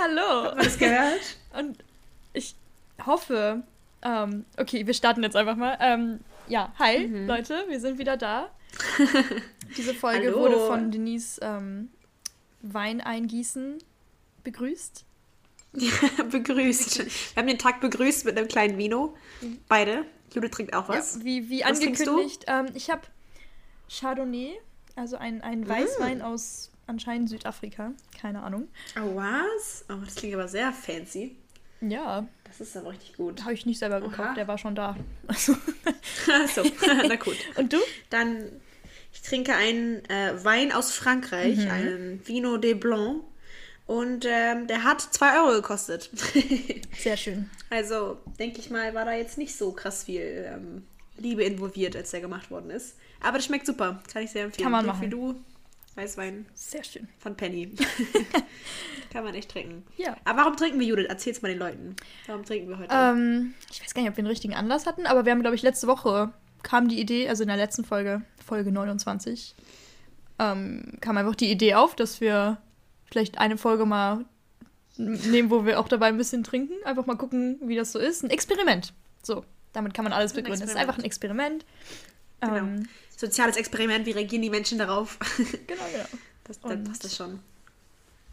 Hallo. Habt ihr das gehört? Und ich hoffe, ähm, okay, wir starten jetzt einfach mal. Ähm, ja, hi Mhm. Leute, wir sind wieder da. Diese Folge Hallo. wurde von Denise ähm, Wein eingießen begrüßt. begrüßt. Wir haben den Tag begrüßt mit einem kleinen Vino. Beide. Judith trinkt auch was. Ja, wie, wie Was angekündigt. Ähm, ich habe Chardonnay, also ein, Mm. ein Weißwein aus anscheinend Südafrika. Keine Ahnung. Oh, was? Oh, das klingt aber sehr fancy. Ja, Das ist aber richtig gut. habe ich nicht selber gekauft, der war schon da. Also, Achso, na gut. Und du? Dann, ich trinke einen äh, Wein aus Frankreich, Mhm. einen Vino de Blanc. Und ähm, der hat 2 Euro gekostet. Sehr schön. also, denke ich mal, war da jetzt nicht so krass viel ähm, Liebe involviert, als der gemacht worden ist. Aber das schmeckt super. Kann ich sehr empfehlen. Kann man So machen. Wie du. Weißwein Sehr schön. von Penny. Kann man echt trinken. Ja. Aber warum trinken wir, Judith? Erzähl's mal den Leuten. Warum trinken wir heute? Ähm, ich weiß gar nicht, ob wir einen richtigen Anlass hatten, aber wir haben, glaube ich, letzte Woche kam die Idee, also in der letzten Folge, Folge 29, ähm, kam einfach die Idee auf, dass wir vielleicht eine Folge mal nehmen, wo wir auch dabei ein bisschen trinken. Einfach mal gucken, wie das so ist. Ein Experiment. So, damit kann man alles begründen. Es ist einfach ein Experiment. Genau. Ähm, Soziales Experiment, wie reagieren die Menschen darauf? genau, genau. Das, dann Und- passt das schon.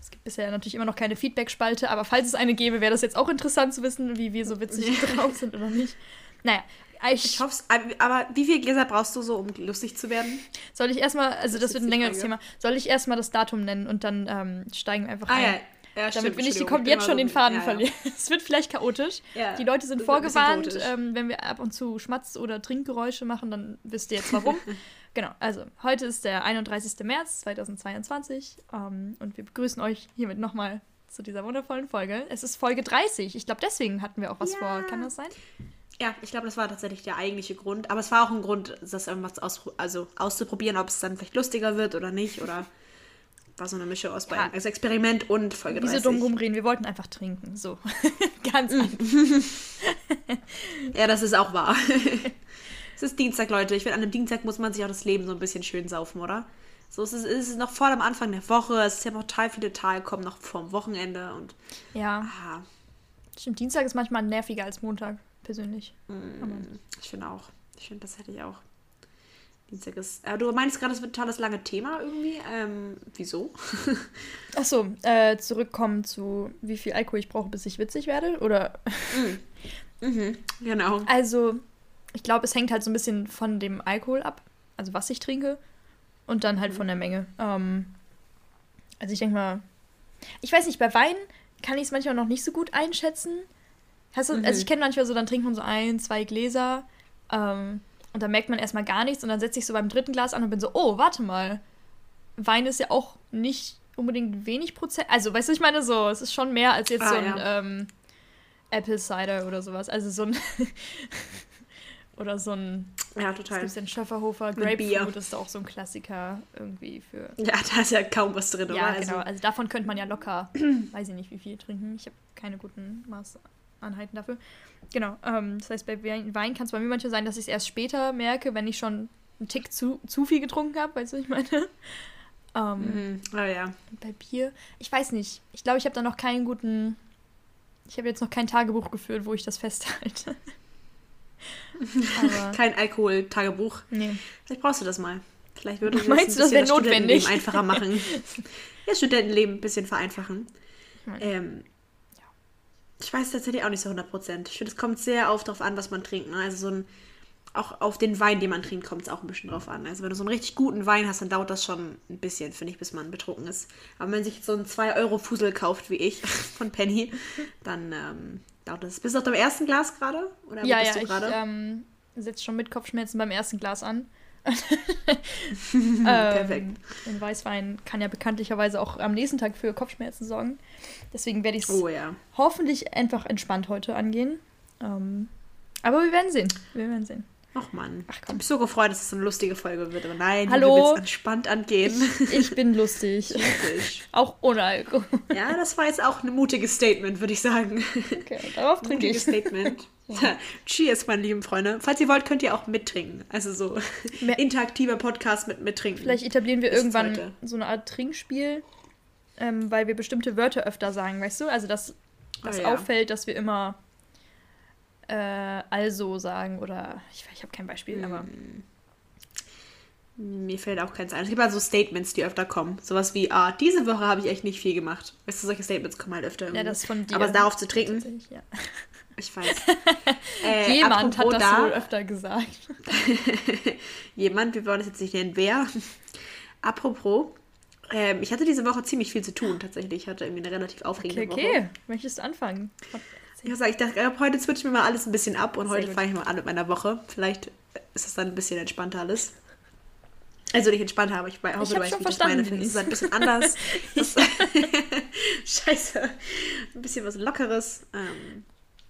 Es gibt bisher natürlich immer noch keine Feedback-Spalte, aber falls es eine gäbe, wäre das jetzt auch interessant zu wissen, wie wir so witzig drauf sind oder nicht. Naja, ich, Ich hoffe aber wie viele Gläser brauchst du so, um lustig zu werden? soll ich erstmal, also das ist wird ein längeres Frage. Thema, soll ich erstmal das Datum nennen und dann ähm, steigen wir einfach Ah ein. ja, ja Damit wir nicht die kommt ich jetzt bin schon den Faden ja, ja. verlieren. Es wird vielleicht chaotisch. Ja, Die Leute sind vorgewarnt, ähm, wenn wir ab und zu Schmatz- oder Trinkgeräusche machen, dann wisst ihr jetzt warum. genau, also heute ist der 31. März 2022 ähm, und wir begrüßen euch hiermit nochmal zu dieser wundervollen Folge. Es ist Folge 30. Ich glaube, deswegen hatten wir auch was Ja. vor. Kann das sein? Ja, ich glaube, das war tatsächlich der eigentliche Grund. Aber es war auch ein Grund, das irgendwas aus, also auszuprobieren, ob es dann vielleicht lustiger wird oder nicht. Oder war so eine Mischung aus beiden. Also Experiment und Folge Wieso 30. dumm rumreden? Wir wollten einfach trinken. So. Ganz Mm. einfach. Ja, das ist auch wahr. es ist Dienstag, Leute. Ich finde, an einem Dienstag muss man sich auch das Leben so ein bisschen schön saufen, oder? So es ist es ist noch voll am Anfang der Woche. Es ist ja noch total viele Tage, kommen noch vorm Wochenende. Und Ja, ah, stimmt. Dienstag ist manchmal nerviger als Montag, persönlich. mm, ich finde auch. Ich finde, das hätte ich auch. Dienstag ist. Äh, du meinst gerade, es wird ein totales lange Thema irgendwie. Ähm, wieso? Achso, äh, zurückkommen zu, wie viel Alkohol ich brauche, bis ich witzig werde? Oder. Mhm, genau. Also, ich glaube, es hängt halt so ein bisschen von dem Alkohol ab, also was ich trinke, und dann halt von der Menge. Ähm, also, ich denke mal. Ich weiß nicht, bei Wein kann ich es manchmal noch nicht so gut einschätzen. Du, Mhm. Also, ich kenne manchmal so, dann trinkt man so ein, zwei Gläser. Ähm, und dann merkt man erstmal gar nichts und dann setze ich so beim dritten Glas an und bin so, oh, warte mal. Wein ist ja auch nicht unbedingt wenig Prozent. Also, weißt du, ich meine so, es ist schon mehr als jetzt Ah, so ein ja. ähm, Apple Cider oder sowas. Also so ein oder so ein Ja, es total. gibt den Schöfferhofer. Grapefruit, das ist auch so ein Klassiker irgendwie für. Ja, da ist ja kaum was drin, Ja, oder? genau. Also davon könnte man ja locker, weiß ich nicht, wie viel trinken. Ich habe keine guten Maßanheiten dafür. Genau. Ähm, das heißt, bei Wein kann es bei mir manchmal sein, dass ich es erst später merke, wenn ich schon einen Tick zu, zu viel getrunken habe, weißt du, was ich meine? Ähm, Mhm. Oh ja. Bei Bier, ich weiß nicht. Ich glaube, ich habe da noch keinen guten. Ich habe jetzt noch kein Tagebuch geführt, wo ich das festhalte. Kein Alkohol-Tagebuch. nee. Vielleicht brauchst du das mal. Vielleicht würde das Meinst du, ein das wäre notwendig? Studentenleben einfacher machen. ja, Studentenleben ein bisschen vereinfachen. Ähm, ich weiß tatsächlich auch nicht so 100 Prozent. Ich finde, es kommt sehr oft darauf an, was man trinkt. Ne? Also so ein, auch auf den Wein, den man trinkt, kommt es auch ein bisschen drauf an. Also wenn du so einen richtig guten Wein hast, dann dauert das schon ein bisschen, finde ich, bis man betrunken ist. Aber wenn man sich so einen 2-Euro-Fusel kauft, wie ich, von Penny, dann ähm, dauert das. Bist du auf dem ersten Glas gerade? Oder Ja, bist ja, du ich gerade? ähm, setze schon mit Kopfschmerzen beim ersten Glas an. Perfekt. Ähm, Ein Weißwein kann ja bekanntlicherweise auch am nächsten Tag für Kopfschmerzen sorgen. Deswegen werde ich es Oh ja. hoffentlich einfach entspannt heute angehen. Ähm, aber wir werden sehen. Wir werden sehen. Ach Mann. Ach, ich komm. habe mich so gefreut, dass es eine lustige Folge wird. Aber nein, Hallo? du willst entspannt angehen. Ich bin lustig. Auch ohne Alkohol. Ja, das war jetzt auch ein mutiges Statement, würde ich sagen. Okay, darauf trinke Mutiges ich. Statement. Cheers, meine lieben Freunde. Falls ihr wollt, könnt ihr auch mittrinken. Also so Mehr- interaktiver Podcast mit mittrinken. Vielleicht etablieren wir Bis irgendwann heute. so eine Art Trinkspiel. ähm, weil wir bestimmte Wörter öfter sagen, weißt du? Also, dass das Ah, ja. auffällt, dass wir immer äh, also sagen oder ich, ich habe kein Beispiel, aber Hm. Mir fällt auch keins ein. Es gibt halt so Statements, die öfter kommen. Sowas wie, ah, diese Woche habe ich echt nicht viel gemacht. Weißt du, solche Statements kommen halt öfter ja, irgendwie. das von dir. Aber darauf zu trinken, ja. ich weiß. Äh, Jemand hat das da, wohl öfter gesagt. Jemand, wir wollen es jetzt nicht nennen, wer. apropos, ähm, ich hatte diese Woche ziemlich viel zu tun, tatsächlich. Ich hatte irgendwie eine relativ aufregende Okay, Woche. okay. Möchtest du anfangen? Ich muss sagen, ich dachte, heute switchen wir mal alles ein bisschen ab und Sehr heute fange ich mal an mit meiner Woche. Vielleicht ist es dann ein bisschen entspannter alles. Also nicht entspannter, aber ich hoffe, Ich du weißt, wie ich verstanden, meine. Vielleicht ist es halt ein bisschen anders. Scheiße. Ein bisschen was Lockeres. Ähm,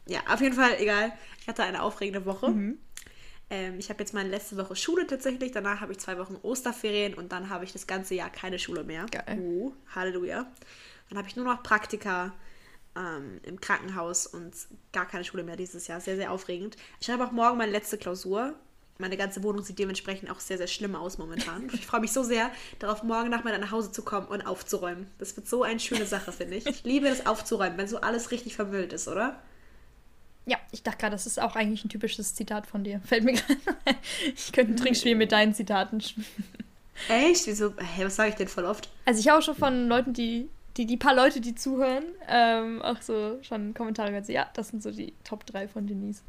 ja, auf jeden Fall, egal. Ich hatte eine aufregende Woche. Mhm. Ähm, ich habe jetzt meine letzte Woche Schule tatsächlich. Danach habe ich zwei Wochen Osterferien und dann habe ich das ganze Jahr keine Schule mehr. Geil. Uh, Halleluja. Dann habe ich nur noch Praktika ähm, im Krankenhaus und gar keine Schule mehr dieses Jahr. Sehr, sehr aufregend. Ich schreibe auch morgen meine letzte Klausur. Meine ganze Wohnung sieht dementsprechend auch sehr, sehr schlimm aus momentan. Ich freue mich so sehr darauf, morgen Nachmittag nach Hause zu kommen und aufzuräumen. Das wird so eine schöne Sache, finde ich. Ich liebe das aufzuräumen, wenn so alles richtig vermüllt ist, oder? Ja, ich dachte gerade, das ist auch eigentlich ein typisches Zitat von dir. Fällt mir gerade. Ich könnte ein Trinkspiel mit deinen Zitaten spielen. Echt? Wieso? Hä, was sage ich denn voll oft? Also ich habe auch schon von Leuten, die, die, die paar Leute, die zuhören, ähm, auch so schon Kommentare gehört, so, ja, das sind so die Top 3 von Denise.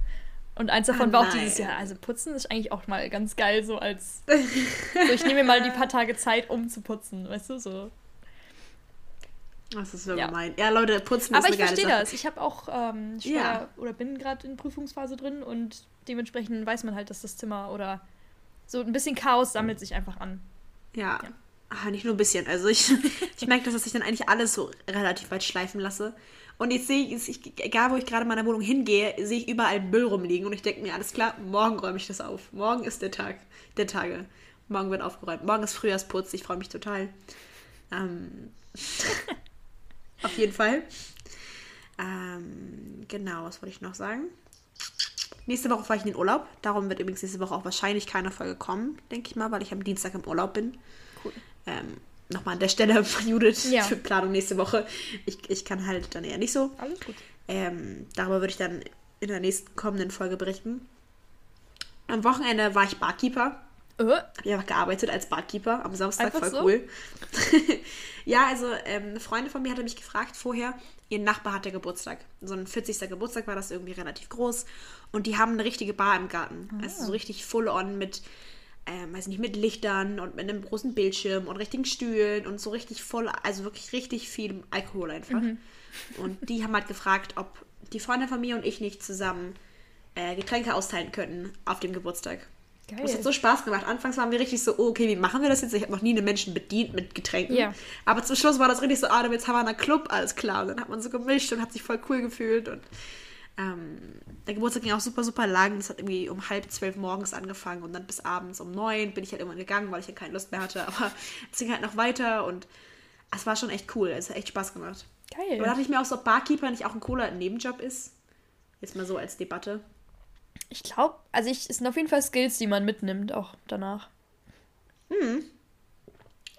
Und eins davon Ah, war auch nein. dieses Jahr. Also putzen ist eigentlich auch mal ganz geil, so als. so, ich nehme mir mal die paar Tage Zeit, um zu putzen, weißt du, so. Das ist so Ja. gemein. Ja, Leute, putzen Aber ist ich eine geile verstehe das. Ich habe auch, ähm, ich Ja. oder bin gerade in Prüfungsphase drin und dementsprechend weiß man halt, dass das Zimmer oder so ein bisschen Chaos sammelt sich einfach an. Ja. Ja. Ah, nicht nur ein bisschen. Also ich, ich merke, dass ich dann eigentlich alles so relativ weit schleifen lasse. Und jetzt sehe ich, ich, egal wo ich gerade in meiner Wohnung hingehe, sehe ich überall Müll rumliegen und ich denke mir, alles klar, morgen räume ich das auf. Morgen ist der Tag, der Tage. Morgen wird aufgeräumt. Morgen ist Frühjahrsputz, ich freue mich total. Ähm, auf jeden Fall. Ähm, genau, was wollte ich noch sagen? Nächste Woche fahre ich in den Urlaub. Darum wird übrigens nächste Woche auch wahrscheinlich keine Folge kommen, denke ich mal, weil ich am Dienstag im Urlaub bin. Cool. Ähm, Nochmal an der Stelle von Judith Ja. für Planung nächste Woche. Ich, ich kann halt dann eher nicht so. Alles gut. Ähm, darüber würde ich dann in der nächsten kommenden Folge berichten. Am Wochenende war ich Barkeeper. Äh, Habe ich einfach gearbeitet als Barkeeper am Samstag, Einfach voll so? cool. ja, also ähm, eine Freundin von mir hatte mich gefragt vorher, ihr Nachbar hatte Geburtstag. So ein 40. Geburtstag war das irgendwie relativ groß. Und die haben eine richtige Bar im Garten. Ah. Also so richtig full on mit, ähm, weiß nicht, mit Lichtern und mit einem großen Bildschirm und richtigen Stühlen und so richtig voll, also wirklich richtig viel Alkohol einfach. Mhm. Und die haben halt gefragt, ob die Freundin von mir und ich nicht zusammen äh, Getränke austeilen könnten auf dem Geburtstag. geil. Es hat so Spaß gemacht. Anfangs waren wir richtig so, oh, okay, wie machen wir das jetzt? Ich habe noch nie einen Menschen bedient mit Getränken. Ja. Aber zum Schluss war das richtig so, ah, jetzt haben wir einen Club, alles klar. Und dann hat man so gemischt und hat sich voll cool gefühlt. Und ähm, der Geburtstag ging auch super, super lang. Es hat irgendwie um halb zwölf morgens angefangen und dann bis abends um neun bin ich halt irgendwann gegangen, weil ich ja keine Lust mehr hatte. Aber es ging halt noch weiter und es war schon echt cool. Es hat echt Spaß gemacht. Geil. Aber da dachte ich mir auch so, ob Barkeeper nicht auch ein cooler Nebenjob ist. Jetzt mal so als Debatte. Ich glaube, also ich, es sind auf jeden Fall Skills, die man mitnimmt, auch danach.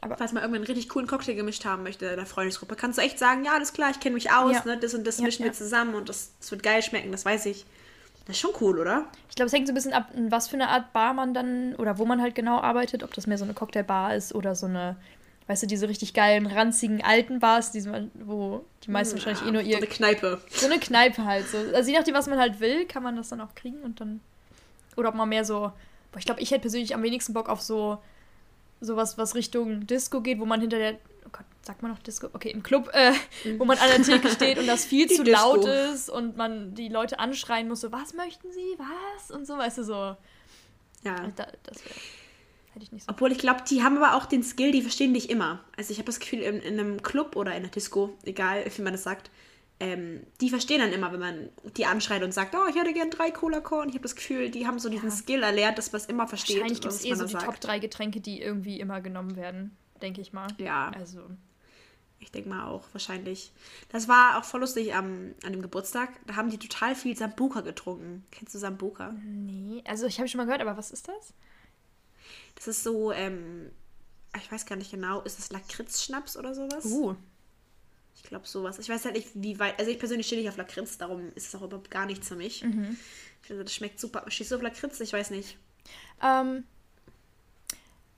Falls man irgendwann einen richtig coolen Cocktail gemischt haben möchte in der Freundesgruppe, kannst du echt sagen, ja, alles klar, ich kenne mich aus, Ja. ne, das und das Ja, mischen ja. wir zusammen und das, das wird geil schmecken, das weiß ich. Das ist schon cool, oder? Ich glaube, es hängt so ein bisschen ab, in was für eine Art Bar man dann oder wo man halt genau arbeitet, ob das mehr so eine Cocktailbar ist oder so eine, weißt du, diese richtig geilen, ranzigen alten Bars, die, man- wo die meisten wahrscheinlich eh nur so ihr. eine Kneipe. So eine Kneipe halt. So. Also je nachdem, was man halt will, kann man das dann auch kriegen und dann. Oder ob man mehr so. Boah, ich glaube, ich hätte persönlich am wenigsten Bock auf so sowas, was Richtung Disco geht, wo man hinter der. Oh Gott, sagt man noch Disco? Okay, im Club, äh, wo man an der Theke steht und das viel Die zu Disco. laut ist und man die Leute anschreien muss, so, was möchten sie? Was? Und so, weißt du, so. Ja. Da, das wär, hätte ich nicht so. Obwohl ich glaube, die haben aber auch den Skill, die verstehen dich immer. Also ich habe das Gefühl, in, in einem Club oder in einer Disco, egal wie man das sagt, ähm, die verstehen dann immer, wenn man die anschreit und sagt, oh, ich hätte gern drei Cola-Korn. Ich habe das Gefühl, die haben so diesen Ja. Skill erlernt, dass man es immer versteht. Wahrscheinlich gibt es eh so die sagt. Top 3 Getränke, die irgendwie immer genommen werden, denke ich mal. Ja. Also, Ich denke mal auch, wahrscheinlich. Das war auch voll lustig am, an dem Geburtstag. Da haben die total viel Sambuka getrunken. Kennst du Sambuka? nee. Also, ich habe schon mal gehört, aber was ist das? Das ist so, ähm, ich weiß gar nicht genau, ist das Lakritz-Schnaps oder sowas? Uh. Ich glaube sowas. Ich weiß halt nicht, wie weit. Also ich persönlich stehe nicht auf Lakritz, darum ist es auch überhaupt gar nichts für mich. Mhm. Ich finde, das schmeckt super. Stehst du auf Lakritz? Ich weiß nicht. Ähm,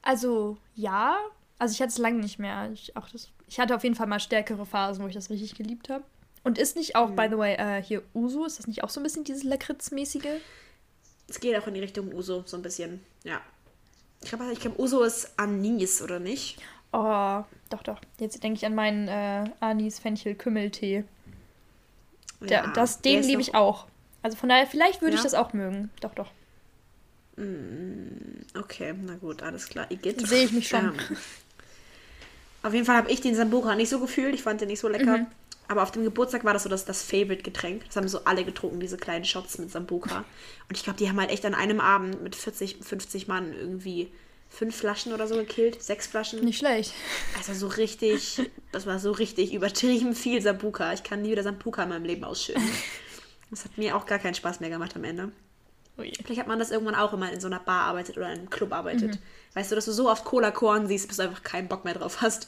also, ja. Also, ich hatte es lange nicht mehr. Ich, auch das, ich hatte auf jeden Fall mal stärkere Phasen, wo ich das richtig geliebt habe. Und ist nicht auch, by the way, äh, hier Uso, ist das nicht auch so ein bisschen dieses Lakritz-mäßige? Es geht auch in die Richtung Uso, so ein bisschen. Ja. Ich glaube, ich glaub, Uso ist Anis, oder nicht? Oh, doch, doch. Jetzt denke ich an meinen äh, Anis-Fenchel-Kümmeltee. Der, Ja, das, den liebe ich auch. Also von daher, vielleicht würde ich Ja? das auch mögen. Doch, doch. Okay, na gut, alles klar. Igitt. Sehe ich mich schon. Ähm, auf jeden Fall habe ich den Sambuca nicht so gefühlt. Ich fand den nicht so lecker. Mhm. Aber auf dem Geburtstag war das so das, das Favorite-Getränk. Das haben so alle getrunken, diese kleinen Shots mit Sambuca. Und ich glaube, die haben halt echt an einem Abend mit 40, 50 Mann irgendwie fünf Flaschen oder so gekillt. Sechs Flaschen. Nicht schlecht. Also so richtig, das war so richtig übertrieben viel Sambuca. Ich kann nie wieder Sambuca in meinem Leben ausschütten. Das hat mir auch gar keinen Spaß mehr gemacht am Ende. Ui. Vielleicht hat man das irgendwann auch, wenn man in so einer Bar arbeitet oder in einem Club arbeitet. Weißt du, dass du so oft Cola-Korn siehst, bis du einfach keinen Bock mehr drauf hast.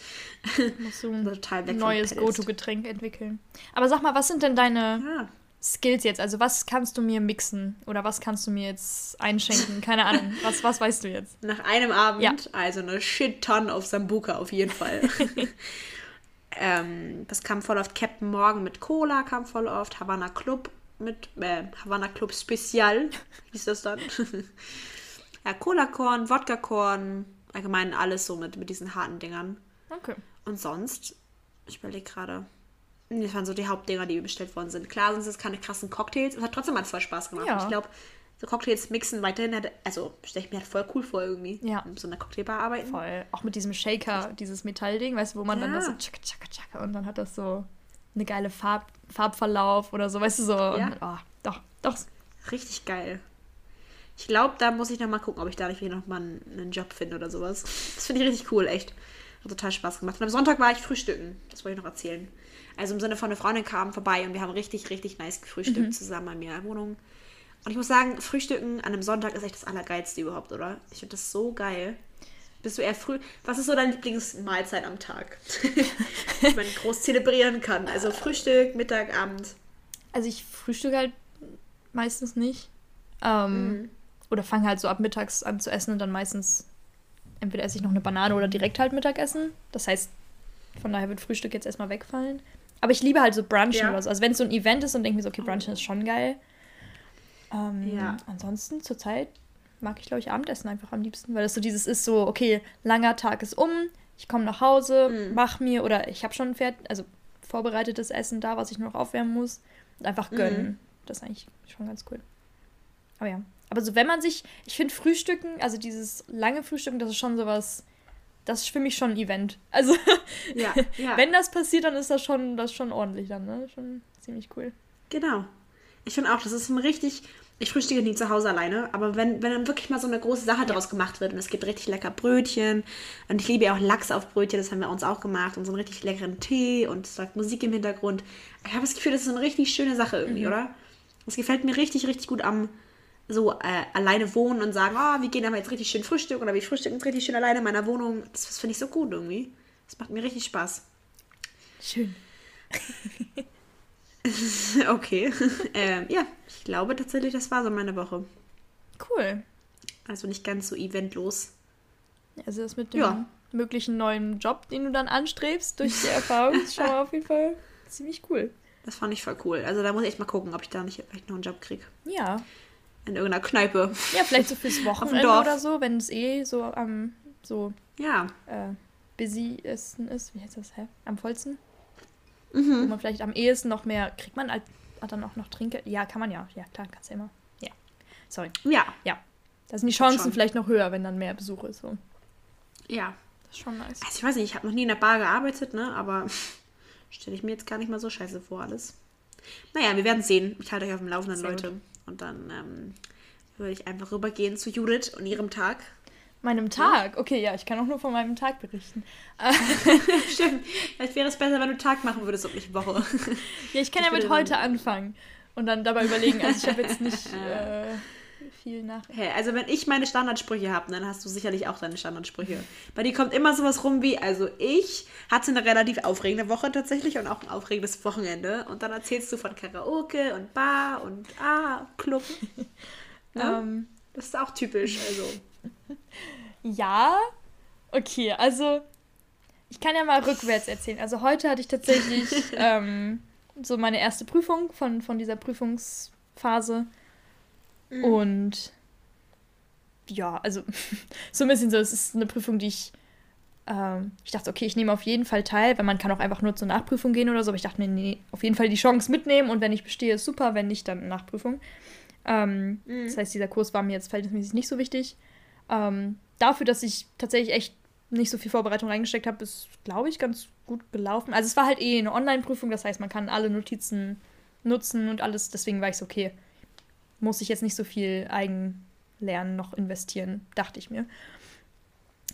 Musst du ein Total weg neues. Go-To-Getränk entwickeln. Aber sag mal, was sind denn deine Ja. Skills jetzt? Also was kannst du mir mixen? Oder was kannst du mir jetzt einschenken? Keine Ahnung. Was, was weißt du jetzt? Nach einem Abend, Ja. also eine Shit-Ton auf Sambuca auf jeden Fall. ähm, das kam voll oft Captain Morgan mit Cola, kam voll oft Havana Club mit, äh, Havana Club Spezial, hieß das dann. ja, Cola-Korn, Wodka-Korn, allgemein alles so mit, mit diesen harten Dingern. Okay. Und sonst, ich überlege gerade. Das waren so die Hauptdinger, die bestellt worden sind. Klar sind es keine krassen Cocktails. Es hat trotzdem mal voll Spaß gemacht. Ja. Ich glaube, so Cocktails mixen weiterhin, hätte, also stelle ich mir halt voll cool vor irgendwie. Ja. In so einer Cocktailbar arbeiten. Voll. Auch mit diesem Shaker, dieses Metallding, weißt du, wo man dann Ja. das so tschakka, tschakka, tschakka und dann hat das so eine geile Farb, Farbverlauf oder so, weißt du, so. Ja. Und, oh, doch, doch. Richtig geil. Ich glaube, da muss ich noch mal gucken, ob ich da nicht wieder noch mal einen, einen Job finde oder sowas. Das finde ich richtig cool, echt. Hat total Spaß gemacht. Und am Sonntag war ich frühstücken. Das wollte ich noch erzählen. Also im Sinne von, eine Freundin kam vorbei und wir haben richtig, richtig nice gefrühstückt zusammen bei mir in der Wohnung. Und ich muss sagen, Frühstücken an einem Sonntag ist echt das Allergeilste überhaupt, oder? Ich finde das so geil. Bist du eher früh? Was ist so deine Lieblingsmahlzeit am Tag? die man groß zelebrieren kann. Also Frühstück, Mittag, Abend. Also ich frühstücke halt meistens nicht. Ähm, Oder fange halt so ab mittags an zu essen und dann meistens entweder esse ich noch eine Banane oder direkt halt Mittagessen. Das heißt, von daher wird Frühstück jetzt erstmal wegfallen. Aber ich liebe halt so Brunchen Ja. oder so. Also wenn es so ein Event ist und denke mir so, okay, Brunchen ist schon geil. Ähm, Ja. Ansonsten zurzeit mag ich, glaube ich, Abendessen einfach am liebsten, weil das so dieses ist so, okay, langer Tag ist um, ich komme nach Hause, Mhm. mach mir oder ich habe schon ein Pferd, also vorbereitetes Essen da, was ich nur noch aufwärmen muss und einfach gönnen. Mhm. Das ist eigentlich schon ganz cool. Aber ja, aber so wenn man sich, ich finde Frühstücken, also dieses lange Frühstücken, das ist schon sowas, das ist für mich schon ein Event. Also Ja, ja. wenn das passiert, dann ist das schon, das schon ordentlich dann, ne? Schon ziemlich cool. Genau. Ich finde auch, das ist ein richtig. Ich frühstücke nie zu Hause alleine, aber wenn, wenn dann wirklich mal so eine große Sache daraus gemacht wird und es gibt richtig lecker Brötchen und ich liebe ja auch Lachs auf Brötchen, das haben wir uns auch gemacht und so einen richtig leckeren Tee und es läuft Musik im Hintergrund. Ich habe das Gefühl, das ist eine richtig schöne Sache irgendwie, oder? Das gefällt mir richtig, richtig gut am so äh, alleine wohnen und sagen, ah, wir gehen aber jetzt richtig schön frühstücken oder wir frühstücken jetzt richtig schön alleine in meiner Wohnung. Das, das finde ich so gut irgendwie. Das macht mir richtig Spaß. Schön. Okay. ähm, ja, ich glaube tatsächlich, das war so meine Woche. Cool. Also nicht ganz so eventlos. Also das mit dem Ja. möglichen neuen Job, den du dann anstrebst, durch die Erfahrung, ist schon mal auf jeden Fall ziemlich cool. Das fand ich voll cool. Also da muss ich echt mal gucken, ob ich da nicht vielleicht noch einen Job kriege. Ja. In irgendeiner Kneipe. Ja, vielleicht so fürs Wochenende oder so, wenn es eh so am so Ja. äh, busy ist, ist. Wie heißt das? Hä? Am vollsten? Wo Mhm. man vielleicht am ehesten noch mehr. Kriegt man halt dann auch noch Trinkgeld? Ja, kann man ja. Ja, klar, kannst du immer. Ja. Sorry. Ja. Ja. Da sind die Chancen Schon. vielleicht noch höher, wenn dann mehr Besuch ist. So. Ja. Das ist schon nice. Also ich weiß nicht, ich habe noch nie in der Bar gearbeitet, ne? Aber stelle ich mir jetzt gar nicht mal so scheiße vor alles. Naja, wir werden sehen. Ich halte euch auf dem Laufenden, Leute. Und dann ähm, würde ich einfach rübergehen zu Judith und ihrem Tag. Meinem Tag? Okay, ja, ich kann auch nur von meinem Tag berichten. Stimmt. Vielleicht wäre es besser, wenn du Tag machen würdest und nicht Woche. Ja, ich kann Ich ja mit heute anfangen und dann dabei überlegen. Also ich habe jetzt nicht, äh, viel nach. Hey, also wenn ich meine Standardsprüche habe, dann hast du sicherlich auch deine Standardsprüche. Bei dir kommt immer sowas rum wie, also ich hatte eine relativ aufregende Woche tatsächlich und auch ein aufregendes Wochenende. Und dann erzählst du von Karaoke und Bar und ah, Club. ne? um, das ist auch typisch, also. ja, okay, also ich kann ja mal rückwärts erzählen. Also heute hatte ich tatsächlich ähm, so meine erste Prüfung von, von dieser Prüfungsphase. Mhm. Und ja, also so ein bisschen so, es ist eine Prüfung, die ich, ähm, ich dachte, okay, ich nehme auf jeden Fall teil, weil man kann auch einfach nur zur Nachprüfung gehen oder so, aber ich dachte mir, nee, auf jeden Fall die Chance mitnehmen und wenn ich bestehe, ist super, wenn nicht, dann Nachprüfung. Ähm, mhm. Das heißt, dieser Kurs war mir jetzt verhältnismäßig nicht so wichtig. Ähm, dafür, dass ich tatsächlich echt nicht so viel Vorbereitung reingesteckt habe, ist, glaube ich, ganz gut gelaufen. Also es war halt eh eine Online-Prüfung, das heißt, man kann alle Notizen nutzen und alles, deswegen war ich so, okay, muss ich jetzt nicht so viel Eigenlernen noch investieren, dachte ich mir.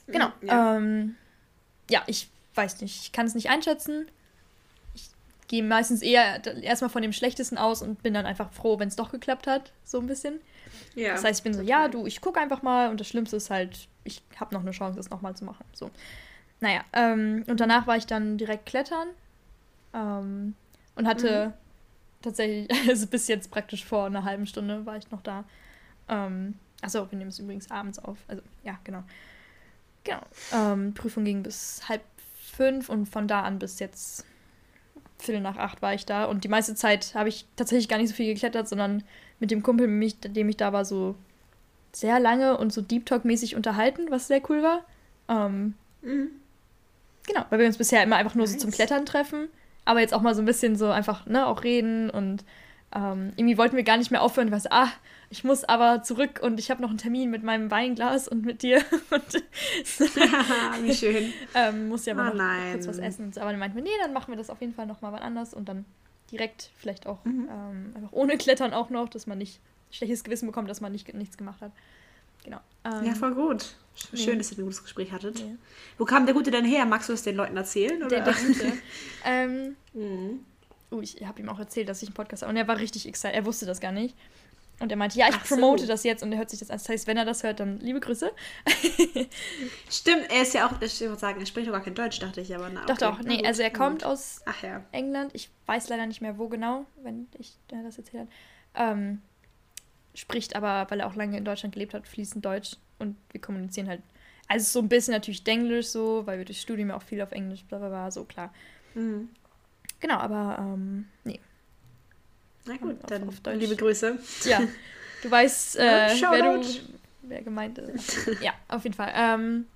Genau. Ja, ähm, ja ich weiß nicht, ich kann es nicht einschätzen. Ich gehe meistens eher erstmal von dem Schlechtesten aus und bin dann einfach froh, wenn es doch geklappt hat, so ein bisschen. Ja, das heißt, ich bin so, ja, du, ich gucke einfach mal und das Schlimmste ist halt, ich habe noch eine Chance, das nochmal zu machen. So. Naja, ähm, und danach war ich dann direkt klettern ähm, und hatte mhm. Tatsächlich, also bis jetzt praktisch vor einer halben Stunde war ich noch da. Ähm, achso, wir nehmen es übrigens abends auf. Also, ja, genau. Genau. Ähm, Prüfung ging bis halb fünf und von da an bis jetzt Viertel nach acht war ich da. Und die meiste Zeit habe ich tatsächlich gar nicht so viel geklettert, sondern mit dem Kumpel, mit dem ich da war, so sehr lange und so Deep Talk-mäßig unterhalten, was sehr cool war. Ähm, mhm. Genau, weil wir uns bisher immer einfach nur nice. so zum Klettern treffen, aber jetzt auch mal so ein bisschen so einfach, ne, auch reden und ähm, irgendwie wollten wir gar nicht mehr aufhören, weil ah, ich muss aber zurück und ich habe noch einen Termin mit meinem Weinglas und mit dir. und Wie schön. ähm, muss ja mal oh, noch kurz was essen. Aber dann meinten wir, nee, dann machen wir das auf jeden Fall noch mal wann anders und dann direkt vielleicht auch mhm. ähm, einfach ohne Klettern auch noch, dass man nicht schlechtes Gewissen bekommt, dass man nicht, nichts gemacht hat. Genau. Ähm, ja, voll gut. Schön, nee. dass ihr ein gutes Gespräch hattet. Nee. Wo kam der Gute denn her? Magst du es den Leuten erzählen? Oder? Der, der Gute. ähm, mhm. uh, ich habe ihm auch erzählt, dass ich einen Podcast habe. Und er war richtig excited. Er wusste das gar nicht. Und er meinte, ja, ich Ach promote so. das jetzt und er hört sich das an. Das heißt, wenn er das hört, dann liebe Grüße. Stimmt, er ist ja auch, ich würde sagen, er spricht doch gar kein Deutsch, dachte ich, aber na, Doch, okay. doch, nee, also er kommt aus ja. England. Ich weiß leider nicht mehr, wo genau, wenn ich das erzählt habe. Ähm, spricht aber, weil er auch lange in Deutschland gelebt hat, fließend Deutsch und wir kommunizieren halt. Also so ein bisschen natürlich Englisch so, weil wir durch Studium auch viel auf Englisch, bla bla bla, so klar. Mhm. Genau, aber ähm, nee. Na gut, auf, dann auf liebe Grüße. Ja, du weißt, äh, wer, du, wer gemeint ist. ja, auf jeden Fall. Ähm,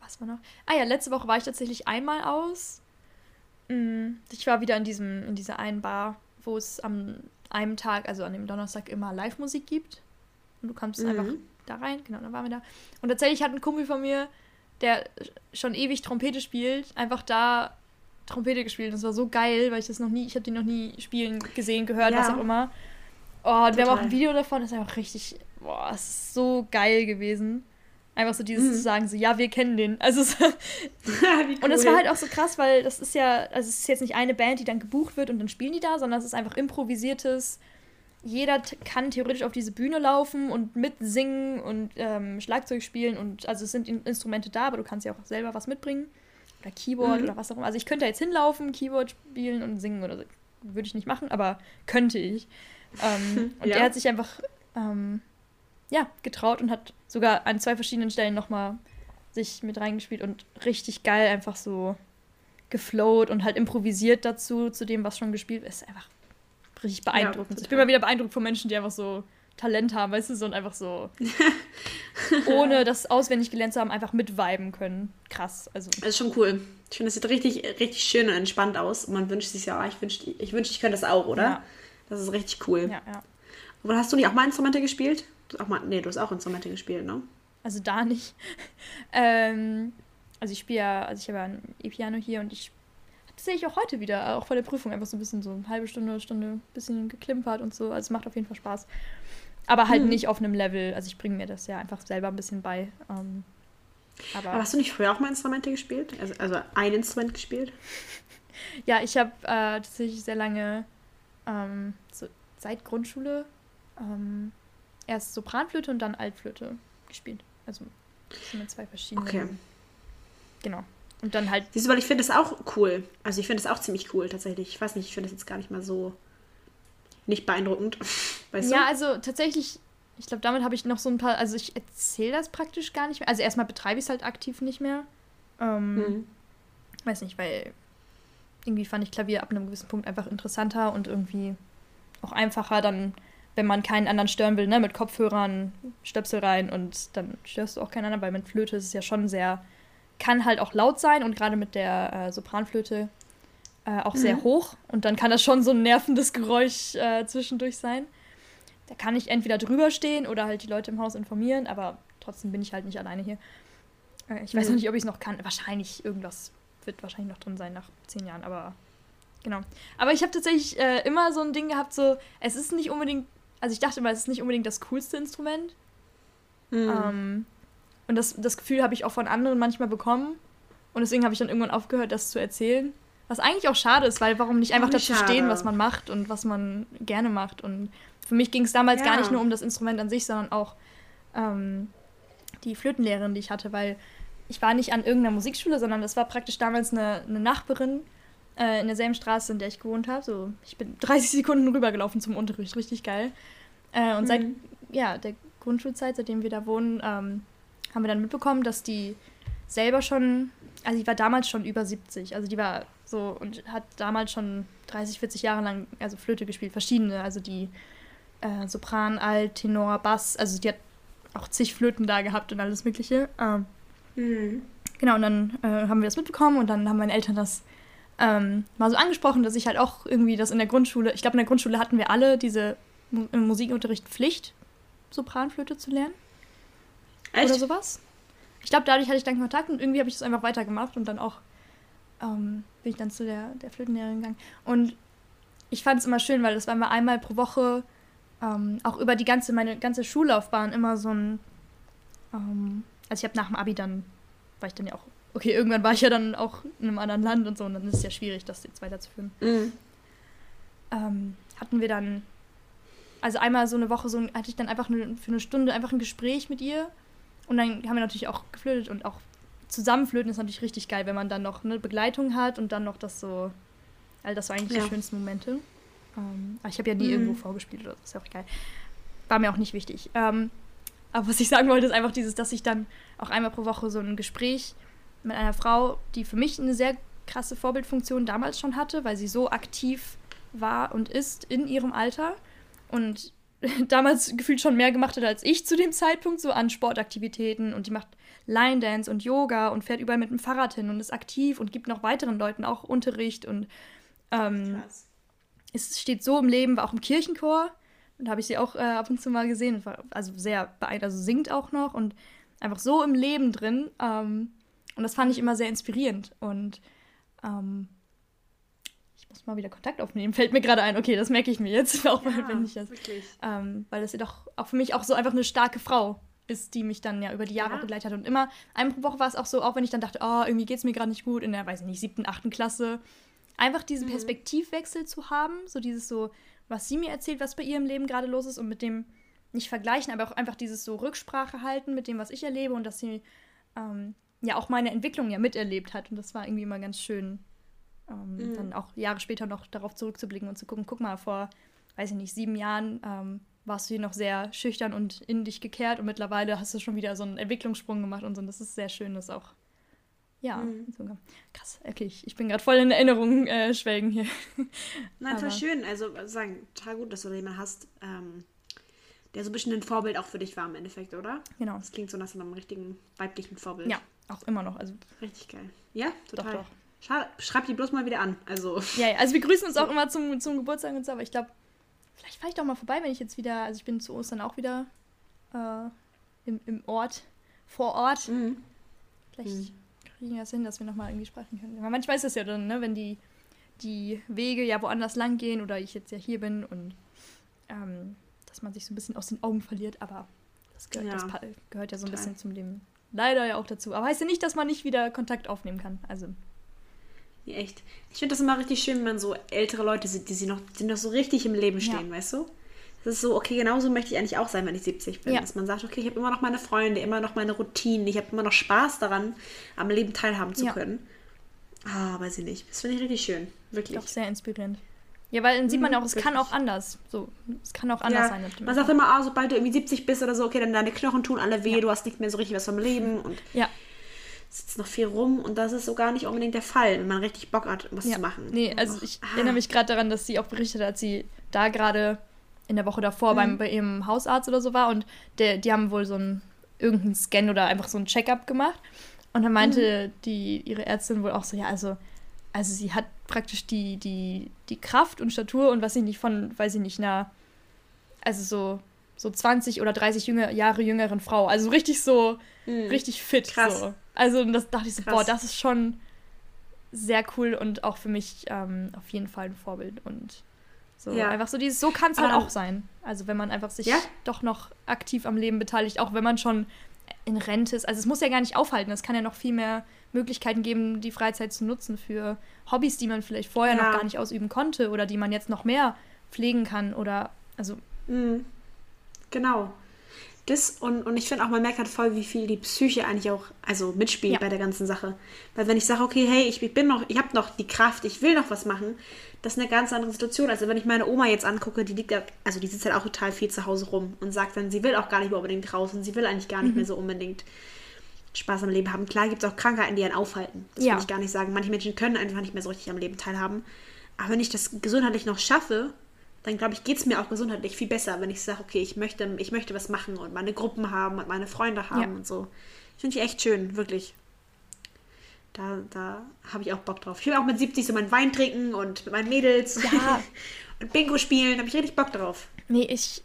was war noch? Ah ja, letzte Woche war ich tatsächlich einmal aus. Mm, ich war wieder in diesem, in dieser einen Bar, wo es am einem Tag, also an dem Donnerstag, immer Live-Musik gibt. Und du kannst mhm. einfach da rein. Genau, dann waren wir da. Und tatsächlich hat ein Kumpel von mir, der schon ewig Trompete spielt, einfach da Trompete gespielt. Das war so geil, weil ich das noch nie, ich habe den noch nie spielen gesehen, gehört, ja. was auch immer. Oh, und wir haben auch ein Video davon, das ist einfach richtig, boah, es ist so geil gewesen. Einfach so dieses mhm. zu sagen, so, ja, wir kennen den. Also so cool. Und das war halt auch so krass, weil das ist ja, also es ist jetzt nicht eine Band, die dann gebucht wird und dann spielen die da, sondern es ist einfach improvisiertes. Jeder kann theoretisch auf diese Bühne laufen und mitsingen und ähm, Schlagzeug spielen und also es sind Instrumente da, aber du kannst ja auch selber was mitbringen. Oder Keyboard mhm. oder was auch immer. Also ich könnte jetzt hinlaufen, Keyboard spielen und singen oder so. Würde ich nicht machen, aber könnte ich. Ähm, und ja. er hat sich einfach ähm, ja, getraut und hat sogar an zwei verschiedenen Stellen nochmal sich mit reingespielt und richtig geil einfach so geflowt und halt improvisiert dazu, zu dem, was schon gespielt ist. Einfach richtig beeindruckend. Ja, ich bin mal wieder beeindruckt von Menschen, die einfach so Talent haben, weißt du, so und einfach so, ohne das auswendig gelernt zu haben, einfach mitviben können. Krass. Also. Das ist schon cool. Ich finde, das sieht richtig, richtig schön und entspannt aus. Und man wünscht sich ja, ich wünschte, ich, wünschte, ich könnte das auch, oder? Ja. Das ist richtig cool. Ja, ja. Aber hast du nicht auch mal Instrumente gespielt? Du auch mal, nee, du hast auch Instrumente gespielt, ne? Also da nicht. ähm, also ich spiele ja, also ich habe ja ein E-Piano hier und ich das sehe ich auch heute wieder, auch vor der Prüfung einfach so ein bisschen so eine halbe Stunde, Stunde ein bisschen geklimpert und so. Also es macht auf jeden Fall Spaß. Aber halt hm. nicht auf einem Level, also ich bringe mir das ja einfach selber ein bisschen bei. Ähm, aber, aber, hast du nicht früher auch mal Instrumente gespielt? Also, also ein Instrument gespielt? ja, ich habe äh, tatsächlich sehr lange, ähm, so seit Grundschule, ähm, erst Sopranflöte und dann Altflöte gespielt. Also das sind zwei verschiedene. Okay. Genau. Und dann halt. Siehst du, weil ich finde das auch cool. Also ich finde das auch ziemlich cool tatsächlich. Ich weiß nicht, ich finde das jetzt gar nicht mal so nicht beeindruckend. Weißt ja, du? also tatsächlich, ich glaube, damit habe ich noch so ein paar. Also ich erzähle das praktisch gar nicht mehr. Also erstmal betreibe ich es halt aktiv nicht mehr. Ähm, mhm. Weiß nicht, weil irgendwie fand ich Klavier ab einem gewissen Punkt einfach interessanter und irgendwie auch einfacher dann, wenn man keinen anderen stören will, ne, mit Kopfhörern, Stöpsel rein und dann störst du auch keinen anderen, weil mit Flöte ist es ja schon sehr, kann halt auch laut sein und gerade mit der äh, Sopranflöte äh, auch mhm. sehr hoch und dann kann das schon so ein nervendes Geräusch äh, zwischendurch sein. Da kann ich entweder drüber stehen oder halt die Leute im Haus informieren, aber trotzdem bin ich halt nicht alleine hier. Äh, ich weiß mhm. noch nicht, ob ich es noch kann. Wahrscheinlich irgendwas wird wahrscheinlich noch drin sein nach zehn Jahren, aber genau. Aber ich habe tatsächlich äh, immer so ein Ding gehabt, so, es ist nicht unbedingt, also ich dachte immer, es ist nicht unbedingt das coolste Instrument. Mhm. Ähm, und das, das Gefühl habe ich auch von anderen manchmal bekommen. Und deswegen habe ich dann irgendwann aufgehört, das zu erzählen. Was eigentlich auch schade ist, weil warum nicht einfach dazu schade. stehen, was man macht und was man gerne macht. Und für mich ging es damals ja. gar nicht nur um das Instrument an sich, sondern auch ähm, die Flötenlehrerin, die ich hatte, weil ich war nicht an irgendeiner Musikschule, sondern das war praktisch damals eine, eine Nachbarin äh, in derselben Straße, in der ich gewohnt habe. So, ich bin 30 Sekunden rübergelaufen zum Unterricht, richtig geil. Äh, und mhm. seit ja, der Grundschulzeit, seitdem wir da wohnen, ähm, haben wir dann mitbekommen, dass die selber schon, also die war damals schon über 70, also die war so und hat damals schon 30, 40 Jahre lang also Flöte gespielt, verschiedene, also die äh, Sopran, Alt, Tenor, Bass, also die hat auch zig Flöten da gehabt und alles Mögliche. Ähm, mhm. Genau, und dann äh, haben wir das mitbekommen und dann haben meine Eltern das ähm, mal so angesprochen, dass ich halt auch irgendwie das in der Grundschule, ich glaube in der Grundschule hatten wir alle diese im Musikunterricht Pflicht, Sopranflöte zu lernen. Echt? Oder sowas. Ich glaube, dadurch hatte ich dann Kontakt und irgendwie habe ich das einfach weitergemacht und dann auch ähm, bin ich dann zu der, der Flötenlehrerin gegangen. Und ich fand es immer schön, weil das war immer einmal pro Woche, ähm, auch über die ganze, meine ganze Schullaufbahn immer so ein, ähm, also ich habe nach dem Abi dann, war ich dann ja auch, okay, irgendwann war ich ja dann auch in einem anderen Land und so und dann ist es ja schwierig, das jetzt weiterzuführen. Mhm. Ähm, hatten wir dann, also einmal so eine Woche, so hatte ich dann einfach eine, für eine Stunde einfach ein Gespräch mit ihr und dann haben wir natürlich auch geflötet und auch zusammenflöten ist natürlich richtig geil, wenn man dann noch eine Begleitung hat und dann noch das so. Also das waren eigentlich ja. die schönsten Momente. Ähm, aber ich habe ja nie mhm. irgendwo vorgespielt oder so, ist ja auch geil. War mir auch nicht wichtig. Ähm, aber was ich sagen wollte, ist einfach dieses, dass ich dann auch einmal pro Woche so ein Gespräch mit einer Frau, die für mich eine sehr krasse Vorbildfunktion damals schon hatte, weil sie so aktiv war und ist in ihrem Alter und damals gefühlt schon mehr gemacht hat als ich zu dem Zeitpunkt, so an Sportaktivitäten und die macht Line Dance und Yoga und fährt überall mit dem Fahrrad hin und ist aktiv und gibt noch weiteren Leuten auch Unterricht und ähm, es steht so im Leben, war auch im Kirchenchor und da habe ich sie auch äh, ab und zu mal gesehen, war also sehr beeindruckend, also singt auch noch und einfach so im Leben drin ähm, und das fand ich immer sehr inspirierend und ähm, muss mal wieder Kontakt aufnehmen, fällt mir gerade ein. Okay, das merke ich mir jetzt, auch ja, wenn ich das. Ähm, weil das ja doch auch für mich auch so einfach eine starke Frau ist, die mich dann ja über die Jahre ja. begleitet hat. Und immer, pro Woche war es auch so, auch wenn ich dann dachte, oh, irgendwie geht es mir gerade nicht gut, in der, weiß ich nicht, siebten, achten Klasse, einfach diesen mhm. Perspektivwechsel zu haben, so dieses so, was sie mir erzählt, was bei ihr im Leben gerade los ist und mit dem nicht vergleichen, aber auch einfach dieses so Rücksprache halten mit dem, was ich erlebe und dass sie ähm, ja auch meine Entwicklung ja miterlebt hat. Und das war irgendwie immer ganz schön, ähm, mhm. dann auch Jahre später noch darauf zurückzublicken und zu gucken, guck mal, vor, weiß ich nicht, sieben Jahren ähm, warst du hier noch sehr schüchtern und in dich gekehrt und mittlerweile hast du schon wieder so einen Entwicklungssprung gemacht und so. Und das ist sehr schön, das auch. Ja, mhm. krass. Okay, ich, ich bin gerade voll in Erinnerungen äh, schwelgen hier. Nein, total schön. Also sagen, total gut, dass du jemanden hast, ähm, der so ein bisschen ein Vorbild auch für dich war im Endeffekt, oder? Genau. Das klingt so nach so einem richtigen weiblichen Vorbild. Ja, auch immer noch. Also richtig geil. Ja, total. Doch, doch. Schreib die bloß mal wieder an. Also. Ja, ja, also wir grüßen uns auch immer zum, zum Geburtstag und so, aber ich glaube, vielleicht fahre ich doch mal vorbei, wenn ich jetzt wieder, also ich bin zu Ostern auch wieder äh, im, im Ort, vor Ort. Mhm. Vielleicht mhm. kriegen wir das hin, dass wir nochmal irgendwie sprechen können. Aber manchmal ist das ja dann, ne, wenn die, die Wege ja woanders lang gehen oder ich jetzt ja hier bin und ähm, dass man sich so ein bisschen aus den Augen verliert, aber das gehört ja, das gehört ja so ein bisschen zum Leben leider ja auch dazu. Aber heißt ja nicht, dass man nicht wieder Kontakt aufnehmen kann. Also echt. Ich finde das immer richtig schön, wenn man so ältere Leute sieht, die, sie noch, die noch so richtig im Leben stehen, ja. weißt du? Es ist so, okay, genauso möchte ich eigentlich auch sein, wenn ich 70 bin. Ja. Dass man sagt, okay, ich habe immer noch meine Freunde, immer noch meine Routinen, ich habe immer noch Spaß daran, am Leben teilhaben zu Ja. können. Ah, weiß ich nicht. Das finde ich richtig schön. Wirklich. Doch sehr inspirierend. Ja, weil dann sieht man Mhm, ja auch, es kann auch anders. So, es kann auch anders Ja, sein. man sagt immer, ah, sobald du irgendwie 70 bist oder so, okay, dann deine Knochen tun alle weh, du hast nicht mehr so richtig was vom Leben und Ja, sitzt noch viel rum und das ist so gar nicht unbedingt der Fall, wenn man richtig Bock hat, was ja. zu machen. Nee, also auch- ich ah, erinnere mich gerade daran, dass sie auch berichtet hat, als sie da gerade in der Woche davor Mhm. beim, bei ihrem Hausarzt oder so war und der, die haben wohl so einen irgendeinen Scan oder einfach so ein Check-up gemacht. Und dann meinte Mhm. die, ihre Ärztin wohl auch so, ja, also, also sie hat praktisch die, die, die Kraft und Statur und was ich nicht von, weiß ich nicht, einer, also so, so 20 oder 30 jünger, Jahre jüngeren Frau. Also richtig so, Mhm. richtig fit. Krass. So. Also das dachte ich so, Krass. boah, das ist schon sehr cool und auch für mich ähm, auf jeden Fall ein Vorbild. Und so Ja. einfach so dieses, so kann es halt auch sein. Also wenn man einfach sich Ja. doch noch aktiv am Leben beteiligt, auch wenn man schon in Rente ist. Also es muss ja gar nicht aufhalten. Es kann ja noch viel mehr Möglichkeiten geben, die Freizeit zu nutzen für Hobbys, die man vielleicht vorher Ja. noch gar nicht ausüben konnte oder die man jetzt noch mehr pflegen kann oder also Mhm. Genau. Das und, und ich finde auch, man merkt halt voll, wie viel die Psyche eigentlich auch also mitspielt Ja. bei der ganzen Sache. Weil wenn ich sage, okay, hey, ich bin noch, ich habe noch die Kraft, ich will noch was machen, das ist eine ganz andere Situation. Also wenn ich meine Oma jetzt angucke, die liegt ja, also die sitzt halt auch total viel zu Hause rum und sagt dann, sie will auch gar nicht mehr unbedingt draußen, sie will eigentlich gar nicht mehr so unbedingt Spaß am Leben haben. Klar gibt es auch Krankheiten, die einen aufhalten. Das Ja. will ich gar nicht sagen. Manche Menschen können einfach nicht mehr so richtig am Leben teilhaben. Aber wenn ich das gesundheitlich noch schaffe, dann glaube ich, geht es mir auch gesundheitlich viel besser, wenn ich sage, okay, ich möchte, ich möchte was machen und meine Gruppen haben und meine Freunde haben Ja. und so. Finde ich echt schön, wirklich. Da, da habe ich auch Bock drauf. Ich will auch mit 70 so meinen Wein trinken und mit meinen Mädels Ja. und Bingo spielen. Da habe ich richtig Bock drauf. Nee, ich,